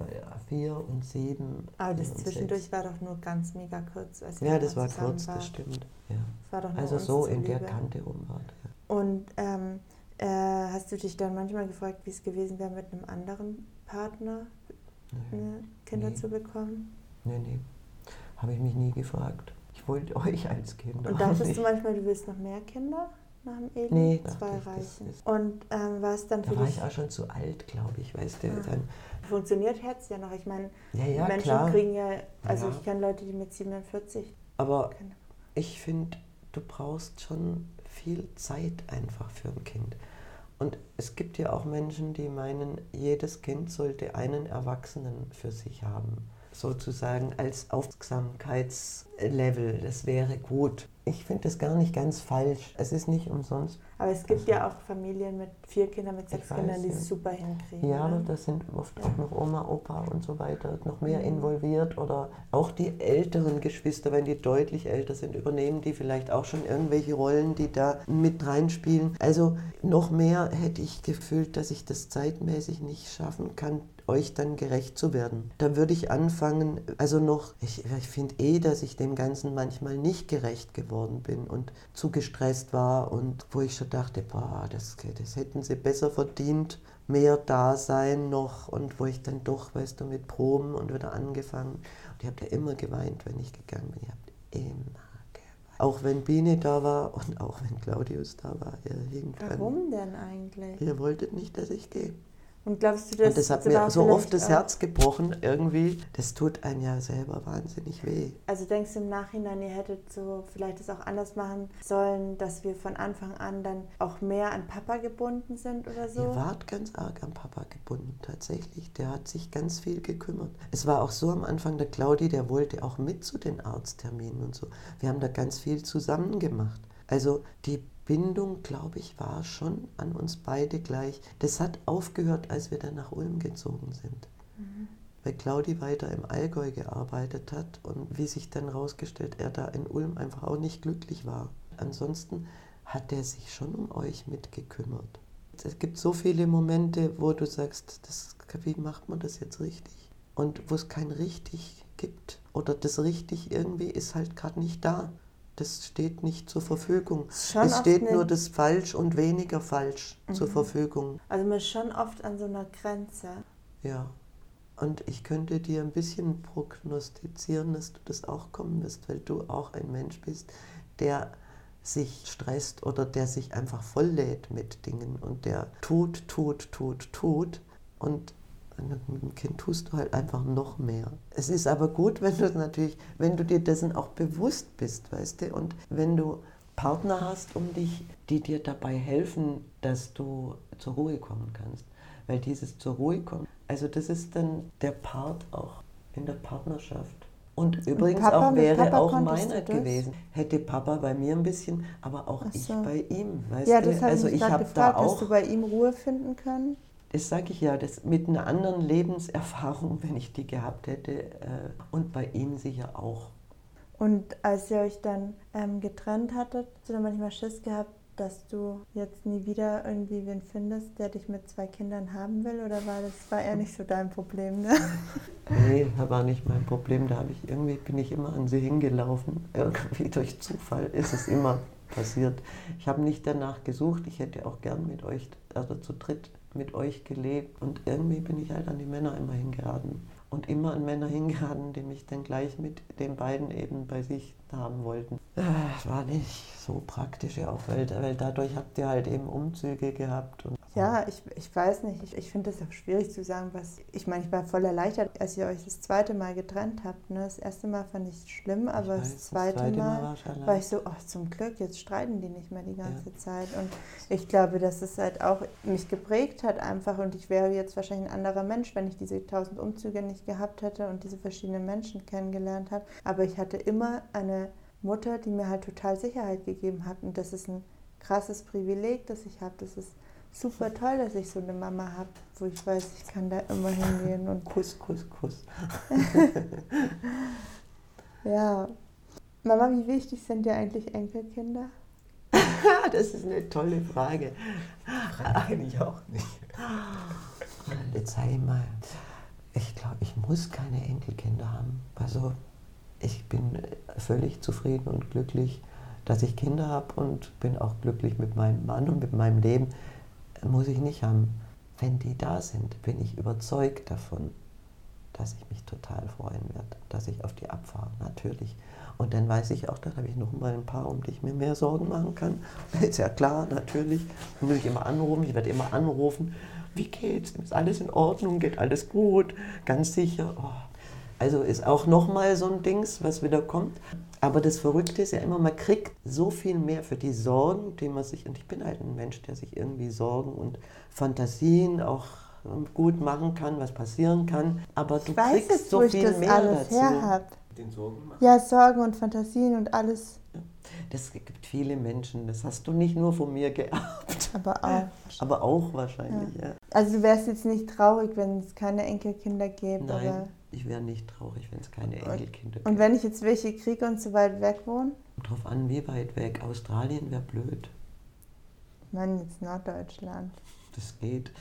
vier und sieben. Aber das zwischendurch sechs. war doch nur ganz mega kurz. ja, das war kurz, war. das stimmt. Ja. Das war doch also so in der Kante rum war ja. Und ähm, äh, hast du dich dann manchmal gefragt, wie es gewesen wäre, mit einem anderen Partner nee. Ne, Kinder nee. zu bekommen? Nee, nee. Habe ich mich nie gefragt. Ich wollte euch als Kind. Und dachtest du manchmal, du willst noch mehr Kinder? nach dem Eden? Nee, zwei reichen. Und ähm, war es dann für da war ich auch schon zu alt, glaube ich, weißt du. Ja. Dann Funktioniert Herz ja noch. Ich meine, ja, ja, Menschen klar. kriegen ja, also ich kenne Leute, die mit 47. Aber kennen. ich finde, du brauchst schon viel Zeit einfach für ein Kind. Und es gibt ja auch Menschen, die meinen, jedes Kind sollte einen Erwachsenen für sich haben sozusagen als Aufmerksamkeitslevel. Das wäre gut. Ich finde das gar nicht ganz falsch. Es ist nicht umsonst. Aber es gibt also, ja auch Familien mit vier Kindern, mit sechs weiß, Kindern, die es ja. super hinkriegen. Ja, aber da sind oft auch noch Oma, Opa und so weiter noch mehr mhm. involviert. Oder auch die älteren Geschwister, wenn die deutlich älter sind, übernehmen die vielleicht auch schon irgendwelche Rollen, die da mit reinspielen. Also noch mehr hätte ich gefühlt, dass ich das zeitmäßig nicht schaffen kann, euch dann gerecht zu werden. Da würde ich anfangen, also noch, ich, ich finde eh, dass ich dem Ganzen manchmal nicht gerecht geworden bin und zu gestresst war und wo ich schon dachte, boah, das, das hätten sie besser verdient, mehr Dasein noch und wo ich dann doch, weißt du, mit Proben und wieder angefangen. Und ihr habt ja immer geweint, wenn ich gegangen bin. Ihr habt immer geweint. Auch wenn Biene da war und auch wenn Claudius da war. Ihr Warum denn eigentlich? Ihr wolltet nicht, dass ich gehe. Und glaubst du, dass Und das hat mir so oft das Herz gebrochen irgendwie. Das tut einen ja selber wahnsinnig weh. Also denkst du im Nachhinein, ihr hättet so vielleicht es auch anders machen sollen, dass wir von Anfang an dann auch mehr an Papa gebunden sind oder so? Ihr wart ganz arg am Papa gebunden, tatsächlich. Der hat sich ganz viel gekümmert. Es war auch so am Anfang, der Claudi, der wollte auch mit zu den Arztterminen und so. Wir haben da ganz viel zusammen gemacht. Also die Bindung, glaube ich, war schon an uns beide gleich. Das hat aufgehört, als wir dann nach Ulm gezogen sind. Weil Claudi weiter im Allgäu gearbeitet hat und wie sich dann rausgestellt, er da in Ulm einfach auch nicht glücklich war. Ansonsten hat er sich schon um euch mitgekümmert. Es gibt so viele Momente, wo du sagst, das, wie macht man das jetzt richtig? Und wo es kein richtig gibt. Oder das richtig irgendwie ist halt gerade nicht da. Das steht nicht zur Verfügung. Schon Es steht nur das falsch und weniger falsch zur Verfügung. Also man ist schon oft an so einer Grenze. Ja. Und ich könnte dir ein bisschen prognostizieren, dass du das auch kommen wirst, weil du auch ein Mensch bist, der sich stresst oder der sich einfach volllädt mit Dingen und der tut, tut, tut, tut. Und mit dem Kind tust du halt einfach noch mehr. Es ist aber gut, wenn du natürlich, wenn du dir dessen auch bewusst bist, weißt du, und wenn du Partner hast um dich, die dir dabei helfen, dass du zur Ruhe kommen kannst. Weil dieses zur Ruhe kommen, also das ist dann der Part auch in der Partnerschaft. Und übrigens Papa, auch wäre auch meiner du gewesen. Hätte Papa bei mir ein bisschen, aber auch Ach ich so. bei ihm, weißt ja, du? das habe also ich habe gefragt. da Hast auch du bei ihm Ruhe finden können? Das sage ich ja, das mit einer anderen Lebenserfahrung, wenn ich die gehabt hätte, äh, und bei ihm sicher auch. Und als ihr euch dann ähm, getrennt hattet, hast du dann manchmal Schiss gehabt, dass du jetzt nie wieder irgendwie wen findest, der dich mit zwei Kindern haben will? Oder war das war eher nicht so dein Problem, ne? Nee, das war nicht mein Problem. Da habe ich irgendwie bin ich immer an sie hingelaufen. Irgendwie durch Zufall ist es immer passiert. Ich habe nicht danach gesucht. Ich hätte auch gern mit euch, also zu dritt mit euch gelebt. Und irgendwie bin ich halt an die Männer immer hingeraten. Und immer an Männer hingeraten, die mich dann gleich mit den beiden eben bei sich haben wollten. Äh, war nicht so praktisch ja auch, weil, weil dadurch habt ihr halt eben Umzüge gehabt. Und Ja, ich, ich weiß nicht. Ich, ich finde es auch schwierig zu sagen, was. Ich meine, ich war voll erleichtert, als ihr euch das zweite Mal getrennt habt. Ne? Das erste Mal fand ich es schlimm, aber Ich weiß, das zweite, Mal, war schon war ich so, oh, zum Glück, jetzt streiten die nicht mehr die ganze Ja. Zeit. Und ich glaube, dass es halt auch mich geprägt hat einfach. Und ich wäre jetzt wahrscheinlich ein anderer Mensch, wenn ich diese tausend Umzüge nicht gehabt hätte und diese verschiedenen Menschen kennengelernt habe. Aber ich hatte immer eine Mutter, die mir halt total Sicherheit gegeben hat. Und das ist ein krasses Privileg, das ich habe. Das ist super toll, dass ich so eine Mama habe, wo ich weiß, ich kann da immer hingehen. Und Kuss, Kuss, Kuss. ja. Mama, wie wichtig sind dir eigentlich Enkelkinder? Das ist eine tolle Frage. Frage ich auch nicht. Jetzt sag ich mal, ich glaube, ich muss keine Enkelkinder haben. Also ich bin völlig zufrieden und glücklich, dass ich Kinder habe und bin auch glücklich mit meinem Mann und mit meinem Leben. Muss ich nicht haben. Wenn die da sind, bin ich überzeugt davon, dass ich mich total freuen werde, dass ich auf die abfahre, natürlich. Und dann weiß ich auch, dann habe ich noch mal ein paar, um die ich mir mehr Sorgen machen kann. Ist ja klar, natürlich. Dann muss ich immer anrufen, ich werde immer anrufen. Wie geht's? Ist alles in Ordnung? Geht alles gut? Ganz sicher. Oh. Also ist auch noch mal so ein Dings, was wieder kommt. Aber das Verrückte ist ja immer, man kriegt so viel mehr für die Sorgen, die man sich, und ich bin halt ein Mensch, der sich irgendwie Sorgen und Fantasien auch gut machen kann, was passieren kann. Aber du Ich weiß kriegst jetzt, so wo ich viel das mehr alles dazu. Den Sorgen machen. Ja, Sorgen und Fantasien und alles, Das gibt viele Menschen, das hast du nicht nur von mir geerbt, aber auch. aber auch wahrscheinlich. Ja. Also du wärst jetzt nicht traurig, wenn es keine Enkelkinder gäbe, aber. Nein, ich wäre nicht traurig, wenn es keine Enkelkinder Und gibt. wenn ich jetzt welche kriege und so weit weg wohne? Drauf an, wie weit weg. Australien wäre blöd. Ich meine jetzt Norddeutschland. Das geht.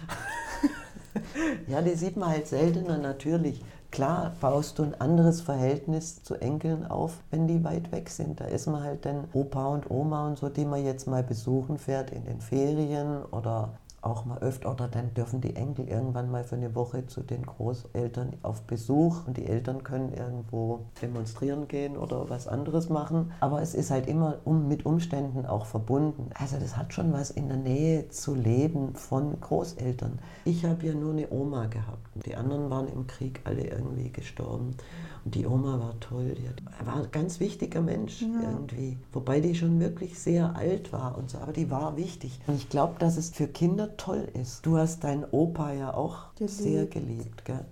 ja, die sieht man halt seltener natürlich. Klar baust du ein anderes Verhältnis zu Enkeln auf, wenn die weit weg sind. Da ist man halt dann Opa und Oma und so, die man jetzt mal besuchen fährt in den Ferien oder auch mal öfter oder dann dürfen die Enkel irgendwann mal für eine Woche zu den Großeltern auf Besuch und die Eltern können irgendwo demonstrieren gehen oder was anderes machen. Aber es ist halt immer um, mit Umständen auch verbunden. Also das hat schon was in der Nähe zu leben von Großeltern. Ich habe ja nur eine Oma gehabt. Die anderen waren im Krieg alle irgendwie gestorben. Die Oma war toll, die hat, war ein ganz wichtiger Mensch ja. irgendwie. Wobei die schon wirklich sehr alt war und so, aber die war wichtig. Und ich glaube, dass es für Kinder toll ist. Du hast deinen Opa ja auch geliebt. sehr geliebt, gell?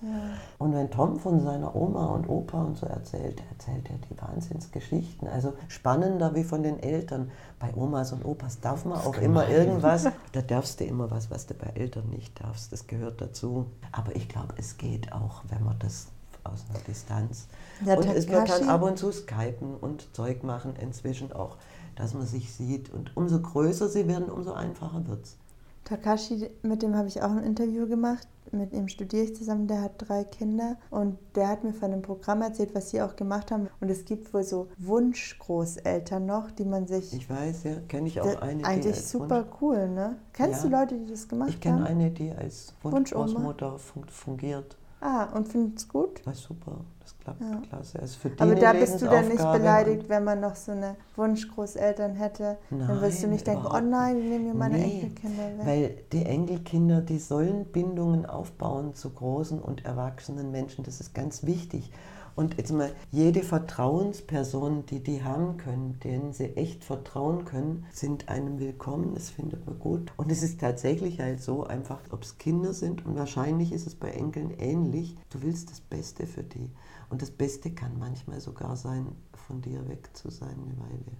Ja. Und wenn Tom von seiner Oma und Opa und so erzählt, erzählt er die Wahnsinnsgeschichten. Also spannender wie von den Eltern. Bei Omas und Opas darf man auch immer irgendwas. Da darfst du immer was, was du bei Eltern nicht darfst. Das gehört dazu. Aber ich glaube, es geht auch, wenn man das aus einer Distanz. Der und es, man kann ab und zu skypen und Zeug machen inzwischen auch, dass man sich sieht. Und umso größer sie werden, umso einfacher wird es. Takashi, mit dem habe ich auch ein Interview gemacht. Mit ihm studiere ich zusammen. Der hat drei Kinder und der hat mir von einem Programm erzählt, was sie auch gemacht haben. Und es gibt wohl so Wunschgroßeltern noch, die man sich. Ich weiß, ja, kenne ich auch eine. Eigentlich super Wunsch cool, ne? Kennst ja, du Leute, die das gemacht haben? Ich kenne eine, die als Wunschgroßmutter fungiert. Ah, und findest es gut? War super, das klappt ja. klasse. Also für Aber da bist du dann nicht beleidigt, wenn man noch so eine Wunschgroßeltern hätte. Nein, dann wirst du nicht denken, oh nein, ich nehme mir meine nee, Enkelkinder weg. Weil die Enkelkinder, die sollen Bindungen aufbauen zu großen und erwachsenen Menschen. Das ist ganz wichtig. Und jetzt mal, jede Vertrauensperson, die die haben können, denen sie echt vertrauen können, sind einem willkommen. Das findet man gut. Und es ist tatsächlich halt so einfach, ob es Kinder sind und wahrscheinlich ist es bei Enkeln ähnlich. Du willst das Beste für die. Und das Beste kann manchmal sogar sein, von dir weg zu sein eine Weile.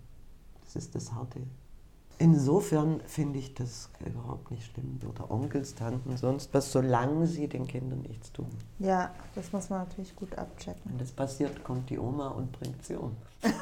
Das ist das Harte. Insofern finde ich das überhaupt nicht schlimm. Oder Onkels, Tanten, sonst was, solange sie den Kindern nichts tun. Ja, das muss man natürlich gut abchecken. Wenn das passiert, kommt die Oma und bringt sie um. das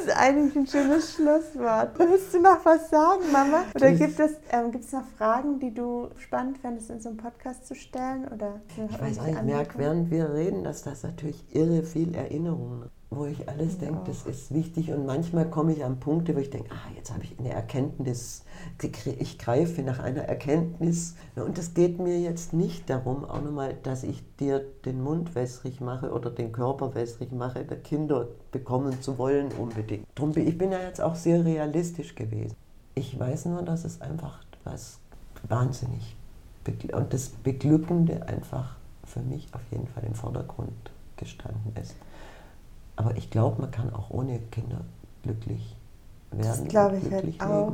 ist eigentlich ein schönes Schlusswort. Willst du noch was sagen, Mama? Oder gibt es, ähm, gibt es noch Fragen, die du spannend fändest, in so einem Podcast zu stellen? Oder ich weiß nicht, ich merke, während wir reden, dass das natürlich irre viel Erinnerungen wo ich alles denke, das ist wichtig. Und manchmal komme ich an Punkte, wo ich denke, ah, jetzt habe ich eine Erkenntnis, ich greife nach einer Erkenntnis. Und es geht mir jetzt nicht darum, auch nochmal, dass ich dir den Mund wässrig mache oder den Körper wässrig mache, der Kinder bekommen zu wollen unbedingt. Drum, ich bin ja jetzt auch sehr realistisch gewesen. Ich weiß nur, dass es einfach was wahnsinnig und das Beglückende einfach für mich auf jeden Fall im Vordergrund gestanden ist. Aber ich glaube, man kann auch ohne Kinder glücklich werden. Das glaube ich halt auch.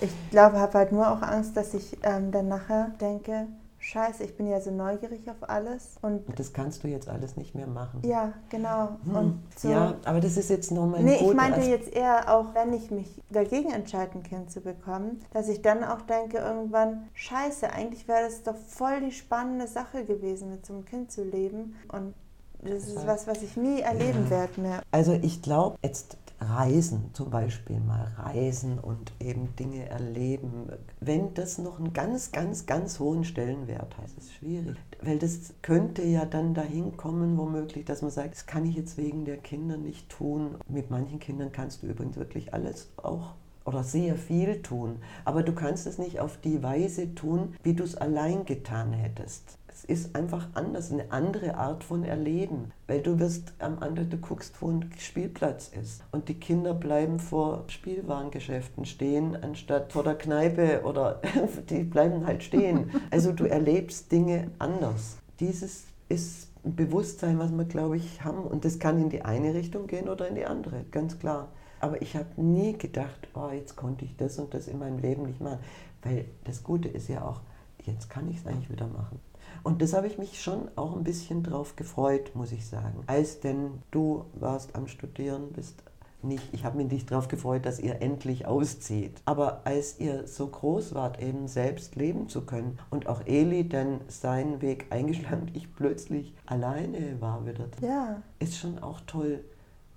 Ich glaube, habe halt nur auch Angst, dass ich ähm, dann nachher denke, Scheiße, ich bin ja so neugierig auf alles. Und, und das kannst du jetzt alles nicht mehr machen. Ja, genau. Hm. So. Ja, aber das ist jetzt nochmal ein Nee, ich meinte jetzt eher auch, wenn ich mich dagegen entscheide, ein Kind zu bekommen, dass ich dann auch denke irgendwann, Scheiße, eigentlich wäre das doch voll die spannende Sache gewesen, mit so einem Kind zu leben. Und das ist was, was ich nie erleben ja. werde mehr. Also ich glaube, jetzt Reisen zum Beispiel mal reisen und eben Dinge erleben. Wenn das noch einen ganz, ganz, ganz hohen Stellenwert hat, ist es schwierig. Weil das könnte ja dann dahin kommen, womöglich, dass man sagt, das kann ich jetzt wegen der Kinder nicht tun. Mit manchen Kindern kannst du übrigens wirklich alles auch oder sehr viel tun. Aber du kannst es nicht auf die Weise tun, wie du es allein getan hättest ist einfach anders, eine andere Art von Erleben. Weil du wirst am anderen, du guckst, wo ein Spielplatz ist. Und die Kinder bleiben vor Spielwarengeschäften stehen, anstatt vor der Kneipe oder die bleiben halt stehen. Also du erlebst Dinge anders. Dieses ist ein Bewusstsein, was wir, glaube ich, haben. Und das kann in die eine Richtung gehen oder in die andere, ganz klar. Aber ich habe nie gedacht, oh, jetzt konnte ich das und das in meinem Leben nicht machen. Weil das Gute ist ja auch, jetzt kann ich es eigentlich wieder machen. Und das habe ich mich schon auch ein bisschen drauf gefreut, muss ich sagen. Als denn du warst am Studieren, bist nicht, ich habe mich nicht darauf gefreut, dass ihr endlich auszieht. Aber als ihr so groß wart, eben selbst leben zu können und auch Eli dann seinen Weg eingeschlagen, ich plötzlich alleine war wieder, ja. ist schon auch toll.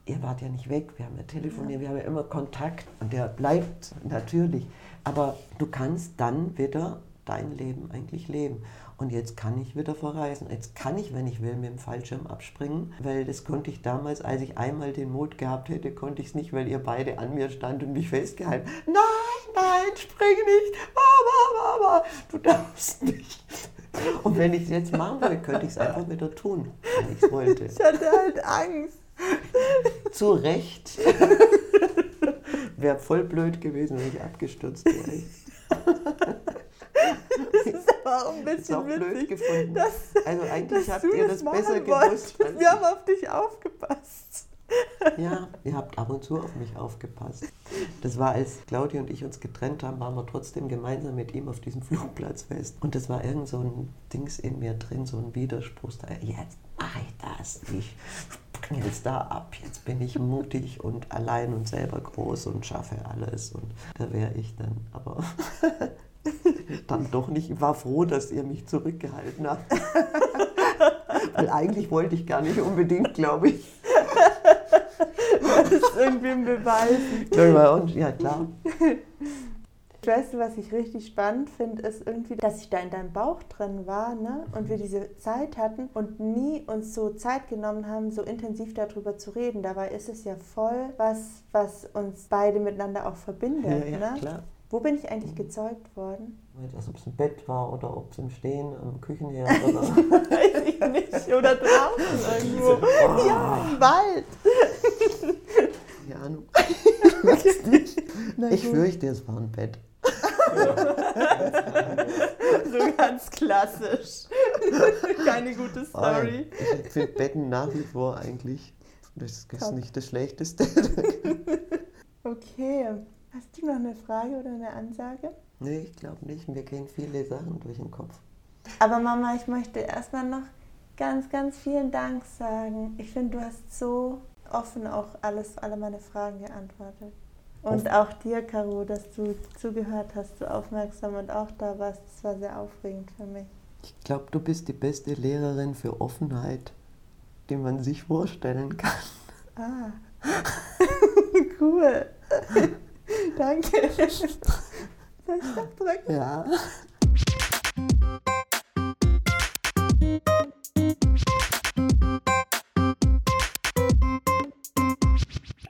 Ihr wart ja nicht weg, wir haben ja telefoniert, ja. wir haben ja immer Kontakt und der bleibt natürlich. Aber du kannst dann wieder dein Leben eigentlich leben. Und jetzt kann ich wieder verreisen. Jetzt kann ich, wenn ich will, mit dem Fallschirm abspringen, weil das konnte ich damals, als ich einmal den Mut gehabt hätte, konnte ich es nicht, weil ihr beide an mir stand und mich festgehalten. Nein, nein, spring nicht, Mama, Mama, du darfst nicht. Und wenn ich es jetzt machen würde, könnte ich es einfach wieder tun, wenn ich es wollte. Ich hatte halt Angst. Zu Recht. Wäre voll blöd gewesen, wenn ich abgestürzt wäre. Das aber auch ein bisschen witzig. gefunden. dass- Also eigentlich habt ihr das machen besser gewusst. Wir haben auf dich aufgepasst. Ja, ihr habt ab und zu auf mich aufgepasst. Das war, als Claudia und ich uns getrennt haben, waren wir trotzdem gemeinsam mit ihm auf diesem Flugplatzfest. Und das war irgend so ein Dings in mir drin, so ein Widerspruch. Da, jetzt mache ich das. Ich spring jetzt da ab. Jetzt bin ich mutig und allein und selber groß und schaffe alles. Und da wäre ich dann. Aber dann doch nicht. Ich war froh, dass ihr mich zurückgehalten habt. Weil eigentlich wollte ich gar nicht unbedingt, glaube ich. Das ist irgendwie ein Beweis. Ja, klar. Weißt du, was ich richtig spannend finde, ist irgendwie, dass ich da in deinem Bauch drin war, ne? Und wir diese Zeit hatten und nie uns so Zeit genommen haben, so intensiv darüber zu reden. Dabei ist es ja voll was, was uns beide miteinander auch verbindet, Ja, ja, ne? klar. Wo bin ich eigentlich gezeugt worden? Also, ob es im Bett war oder ob es im Stehen am Küchenherd oder. Weiß ich nicht. Oder draußen irgendwo. Ja, im Wald. Keine Ahnung. Na Ich gut. fürchte, es war ein Bett. So ganz klassisch. Keine gute Story. Ich finde Betten nach wie vor eigentlich. Das ist Top. nicht das Schlechteste. Okay. Hast du noch eine Frage oder eine Ansage? nee, ich glaube nicht. Mir gehen viele Sachen durch den Kopf. Aber Mama, ich möchte erstmal noch ganz, ganz vielen Dank sagen. Ich finde, du hast so offen auch alles, alle meine Fragen geantwortet. Und Offen. auch dir, Caro, dass du zugehört hast, so aufmerksam und auch da warst. Das war sehr aufregend für mich. Ich glaube, du bist die beste Lehrerin für Offenheit, die man sich vorstellen kann. Ah, cool. Danke. Soll ich noch drücken? Ja.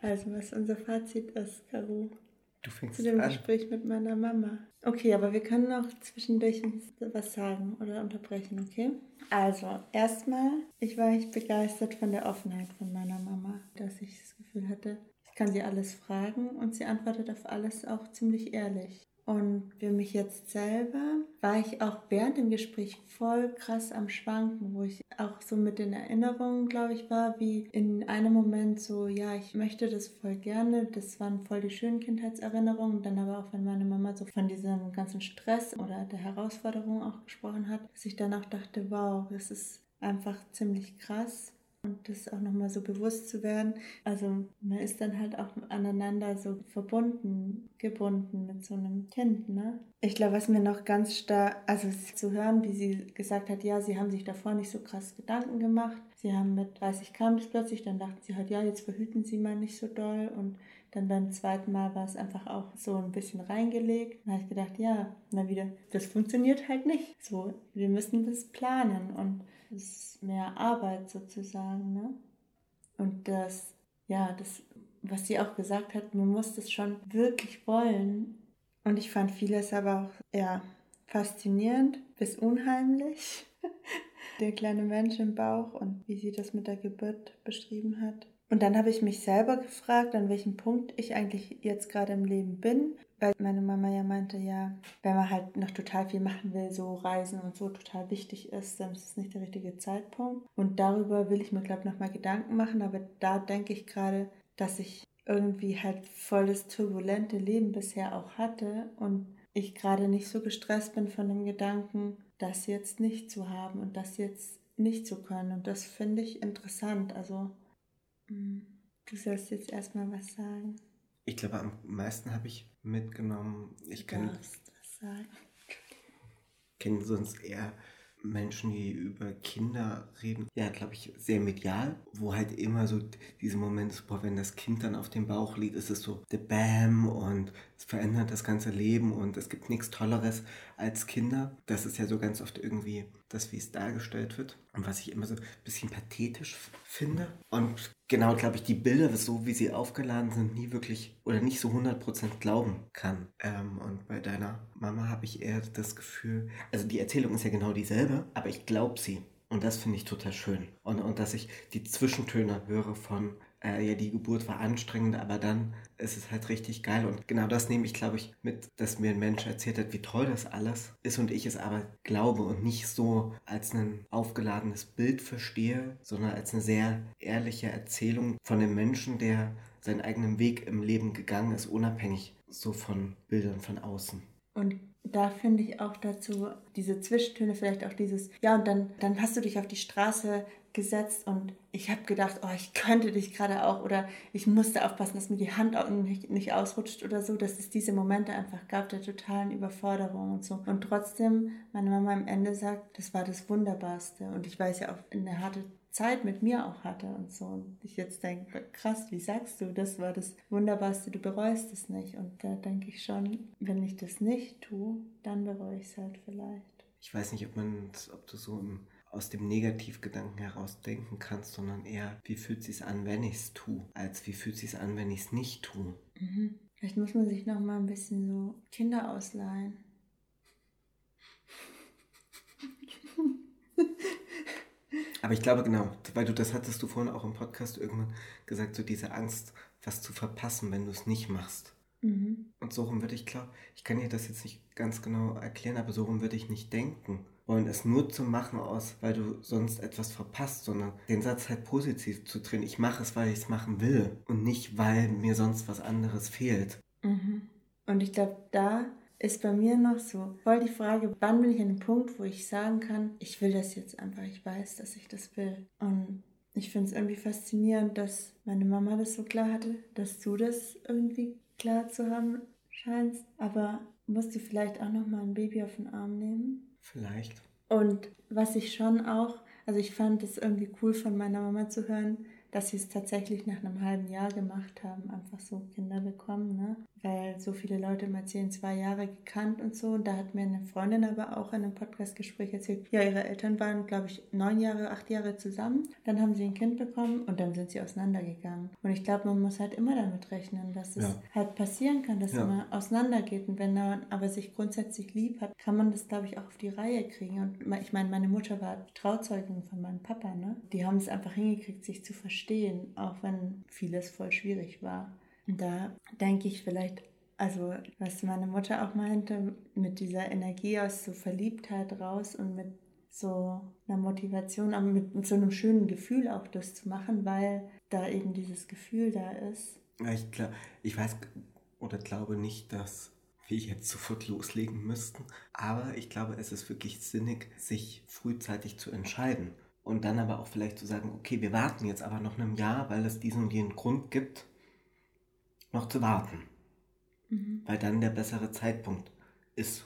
Also, was unser Fazit ist, Caro. Du fängst Zu dem an. Gespräch mit meiner Mama. Okay, aber wir können auch zwischendurch was sagen oder unterbrechen, okay? Also, erstmal, ich war echt begeistert von der Offenheit von meiner Mama, dass ich das Gefühl hatte, ich kann sie alles fragen und sie antwortet auf alles auch ziemlich ehrlich. Und für mich jetzt selber war ich auch während dem Gespräch voll krass am Schwanken, wo ich auch so mit den Erinnerungen, glaube ich, war, wie in einem Moment so, ja, ich möchte das voll gerne, das waren voll die schönen Kindheitserinnerungen, dann aber auch, wenn meine Mama so von diesem ganzen Stress oder der Herausforderung auch gesprochen hat, dass ich dann auch dachte, wow, das ist einfach ziemlich krass. Und das auch nochmal so bewusst zu werden. Also man ist dann halt auch aneinander so verbunden, gebunden mit so einem Kind, ne? Ich glaube, was mir noch ganz stark, also zu hören, wie sie gesagt hat, ja, sie haben sich davor nicht so krass Gedanken gemacht. Sie haben mit 30 kam das plötzlich, dann dachten sie halt, ja, jetzt verhüten sie mal nicht so doll. Und dann beim zweiten Mal war es einfach auch so ein bisschen reingelegt. Dann habe ich gedacht, ja, na wieder, das funktioniert halt nicht. So, wir müssen das planen und ist mehr Arbeit sozusagen, ne? Und das, ja, das, was sie auch gesagt hat, man muss das schon wirklich wollen. Und ich fand vieles aber auch, ja, faszinierend bis unheimlich. Der kleine Mensch im Bauch und wie sie das mit der Geburt beschrieben hat. Und dann habe ich mich selber gefragt, an welchem Punkt ich eigentlich jetzt gerade im Leben bin, weil meine Mama ja meinte, ja, wenn man halt noch total viel machen will, so Reisen und so total wichtig ist, dann ist es nicht der richtige Zeitpunkt. Und darüber will ich mir, glaube ich, nochmal Gedanken machen, aber da denke ich gerade, dass ich irgendwie halt volles turbulente Leben bisher auch hatte und ich gerade nicht so gestresst bin von dem Gedanken, das jetzt nicht zu haben und das jetzt nicht zu können. Und das finde ich interessant. Also, du sollst jetzt erstmal was sagen. Ich glaube, am meisten habe ich mitgenommen, ich Du darfst was sagen. kenn sonst eher Menschen, die über Kinder reden. Ja, glaube ich, sehr medial, wo halt immer so diese Momente, ist, boah, wenn das Kind dann auf dem Bauch liegt, ist es so the Bam und es verändert das ganze Leben und es gibt nichts Tolleres als Kinder. Das ist ja so ganz oft irgendwie das, wie es dargestellt wird und was ich immer so ein bisschen pathetisch finde. Und genau, glaube ich, die Bilder, so wie sie aufgeladen sind, nie wirklich oder nicht so 100% glauben kann. Ähm, und bei deiner Mama habe ich eher das Gefühl, also die Erzählung ist ja genau dieselbe, aber ich glaube sie. Und das finde ich total schön. Und, und dass ich die Zwischentöne höre von, äh, ja, die Geburt war anstrengend, aber dann ist es halt richtig geil. Und genau das nehme ich, glaube ich, mit, dass mir ein Mensch erzählt hat, wie toll das alles ist und ich es aber glaube und nicht so als ein aufgeladenes Bild verstehe, sondern als eine sehr ehrliche Erzählung von einem Menschen, der seinen eigenen Weg im Leben gegangen ist, unabhängig so von Bildern von außen. Und da finde ich auch dazu diese Zwischentöne, vielleicht auch dieses, ja, und dann, dann hast du dich auf die Straße gesetzt und ich habe gedacht, oh, ich könnte dich gerade auch oder ich musste aufpassen, dass mir die Hand auch nicht, nicht ausrutscht oder so, dass es diese Momente einfach gab der totalen Überforderung und so. Und trotzdem, meine Mama am Ende sagt, das war das Wunderbarste und ich weiß ja auch eine harte Zeit mit mir auch hatte und so. Und ich jetzt denke, krass, wie sagst du, das war das Wunderbarste, du bereust es nicht. Und da denke ich schon, wenn ich das nicht tue, dann bereue ich es halt vielleicht. Ich weiß nicht, ob man, ob du so im, aus dem Negativgedanken heraus denken kannst, sondern eher, wie fühlt es sich an, wenn ich es tue, als wie fühlt es sich an, wenn ich es nicht tue. Mhm. Vielleicht muss man sich noch mal ein bisschen so Kinder ausleihen. Aber ich glaube genau, weil du das hattest du vorhin auch im Podcast irgendwann gesagt, so diese Angst, was zu verpassen, wenn du es nicht machst. Mhm. Und so rum würde ich glaube, ich kann dir das jetzt nicht ganz genau erklären, aber so rum würde ich nicht denken. Wollen es nur zu machen aus, weil du sonst etwas verpasst, sondern den Satz halt positiv zu drehen. Ich mache es, weil ich es machen will und nicht, weil mir sonst was anderes fehlt. Mhm. Und ich glaube, da ist bei mir noch so voll die Frage, wann bin ich an dem Punkt, wo ich sagen kann, ich will das jetzt einfach, ich weiß, dass ich das will. Und ich finde es irgendwie faszinierend, dass meine Mama das so klar hatte, dass du das irgendwie klar zu haben scheinst. Aber musst du vielleicht auch noch mal ein Baby auf den Arm nehmen? Vielleicht. Und was ich schon auch, also ich fand es irgendwie cool von meiner Mama zu hören, dass sie es tatsächlich nach einem halben Jahr gemacht haben, einfach so Kinder bekommen, ne? Weil so viele Leute immer zehn, zwei Jahre gekannt und so. Und da hat mir eine Freundin aber auch in einem Podcastgespräch erzählt, ja, ihre Eltern waren, glaube ich, neun Jahre, acht Jahre zusammen. Dann haben sie ein Kind bekommen und dann sind sie auseinandergegangen. Und ich glaube, man muss halt immer damit rechnen, dass es Ja. halt passieren kann, dass Ja. man auseinandergeht. Und wenn man aber sich grundsätzlich lieb hat, kann man das, glaube ich, auch auf die Reihe kriegen. Und ich meine, meine Mutter war Trauzeugin von meinem Papa, ne? Die haben es einfach hingekriegt, sich zu verstehen, auch wenn vieles voll schwierig war. Da denke ich vielleicht, also was meine Mutter auch meinte, mit dieser Energie aus so Verliebtheit raus und mit so einer Motivation, aber mit so einem schönen Gefühl auch das zu machen, weil da eben dieses Gefühl da ist. Ja, ich, glaub, ich weiß oder glaube nicht, dass wir jetzt sofort loslegen müssten. Aber ich glaube, es ist wirklich sinnig, sich frühzeitig zu entscheiden. Und dann aber auch vielleicht zu sagen, okay, wir warten jetzt aber noch ein Jahr, weil es diesen und jenen Grund gibt, noch zu warten. Mhm. Weil dann der bessere Zeitpunkt ist.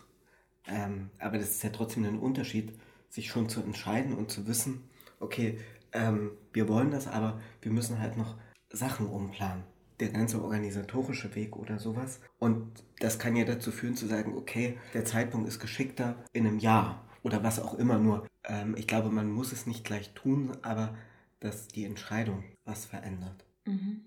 Ähm, aber das ist ja trotzdem ein Unterschied, sich schon zu entscheiden und zu wissen, okay, ähm, wir wollen das, aber wir müssen halt noch Sachen umplanen. Der ganze organisatorische Weg oder sowas. Und das kann ja dazu führen zu sagen, okay, der Zeitpunkt ist geschickter in einem Jahr oder was auch immer. Nur, ähm, ich glaube, man muss es nicht gleich tun, aber dass die Entscheidung was verändert. Mhm.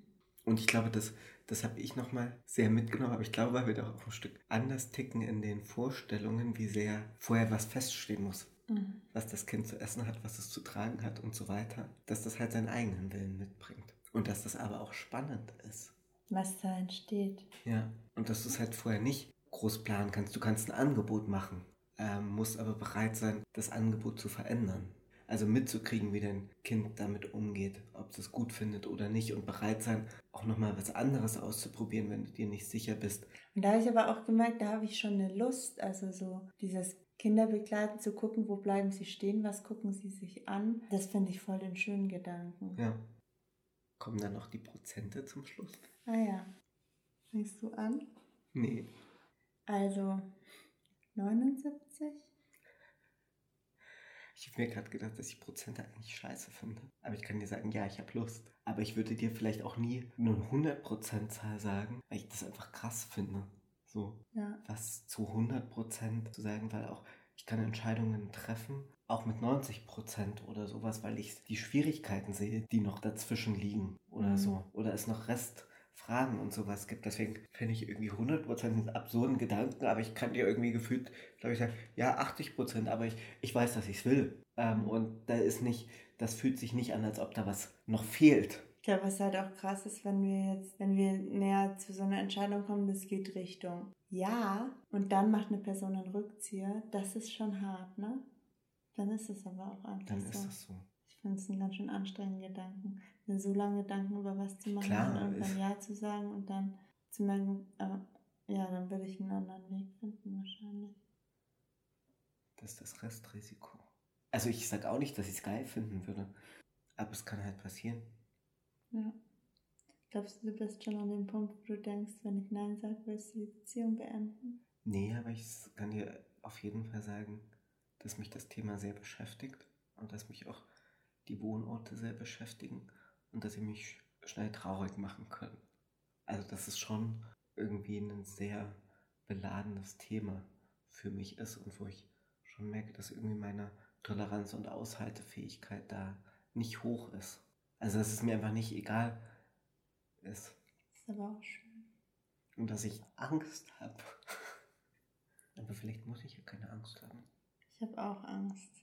Und ich glaube, das, das habe ich nochmal sehr mitgenommen, aber ich glaube, weil wir doch auch ein Stück anders ticken in den Vorstellungen, wie sehr vorher was feststehen muss. Mhm. Was das Kind zu essen hat, was es zu tragen hat und so weiter. Dass das halt seinen eigenen Willen mitbringt. Und dass das aber auch spannend ist. Was da entsteht. Ja. Und dass du es halt vorher nicht groß planen kannst. Du kannst ein Angebot machen, ähm, musst aber bereit sein, das Angebot zu verändern. Also mitzukriegen, wie dein Kind damit umgeht, ob es es gut findet oder nicht und bereit sein, auch nochmal was anderes auszuprobieren, wenn du dir nicht sicher bist. Und da habe ich aber auch gemerkt, da habe ich schon eine Lust, also so dieses Kinderbegleiten zu gucken, wo bleiben sie stehen, was gucken sie sich an. Das finde ich voll den schönen Gedanken. Ja. Kommen dann noch die Prozente zum Schluss? Ah ja. Fängst du an? Nee. Also 79? Ich habe mir gerade gedacht, dass ich Prozente eigentlich scheiße finde. Aber ich kann dir sagen, ja, ich habe Lust. Aber ich würde dir vielleicht auch nie nur eine 100% Zahl sagen, weil ich das einfach krass finde. So, Ja. was zu 100% zu sagen, weil auch ich kann Entscheidungen treffen, auch mit 90 Prozent oder sowas, weil ich die Schwierigkeiten sehe, die noch dazwischen liegen oder Mhm. so. Oder es noch Restfragen und sowas gibt. Deswegen finde ich irgendwie 100 Prozent einen absurden Gedanken, aber ich kann dir irgendwie gefühlt, glaube ich, sagen, ja, 80 Prozent, aber ich, ich weiß, dass ich es will. Ähm, und da ist nicht, das fühlt sich nicht an, als ob da was noch fehlt. Ich glaube, was halt auch krass ist, wenn wir jetzt, wenn wir näher zu so einer Entscheidung kommen, das geht Richtung ja und dann macht eine Person einen Rückzieher, das ist schon hart, ne? Dann ist es aber auch einfach Dann so. ist es so. Ich finde es einen ganz schön anstrengenden Gedanken, so lange Gedanken über was zu machen Klar, und irgendwann ist- Ja zu sagen und dann zu merken, äh, ja, dann würde ich einen anderen Weg finden wahrscheinlich. Das ist das Restrisiko. Also ich sage auch nicht, dass ich es geil finden würde, aber es kann halt passieren. Ja. Glaubst du, du bist schon an dem Punkt, wo du denkst, wenn ich Nein sage, willst du die Beziehung beenden? Nee, aber ich kann dir auf jeden Fall sagen, dass mich das Thema sehr beschäftigt und dass mich auch die Wohnorte sehr beschäftigen und dass sie mich schnell traurig machen können. Also dass es schon irgendwie ein sehr beladenes Thema für mich ist und wo ich schon merke, dass irgendwie meine Toleranz und Aushaltefähigkeit da nicht hoch ist. Also dass es mir einfach nicht egal ist Ist aber auch schön. und dass ich Angst habe. Aber vielleicht muss ich ja keine Angst haben. Ich habe auch Angst.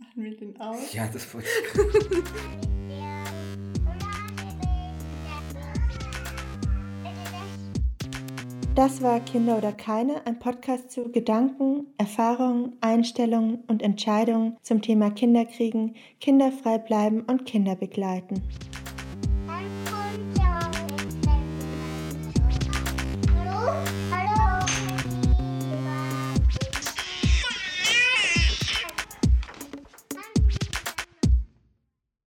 Machen wir den aus? Ja, das wollte ich. Das war Kinder oder keine, ein Podcast zu Gedanken, Erfahrungen, Einstellungen und Entscheidungen zum Thema Kinderkriegen, kinderfrei bleiben und Kinder begleiten.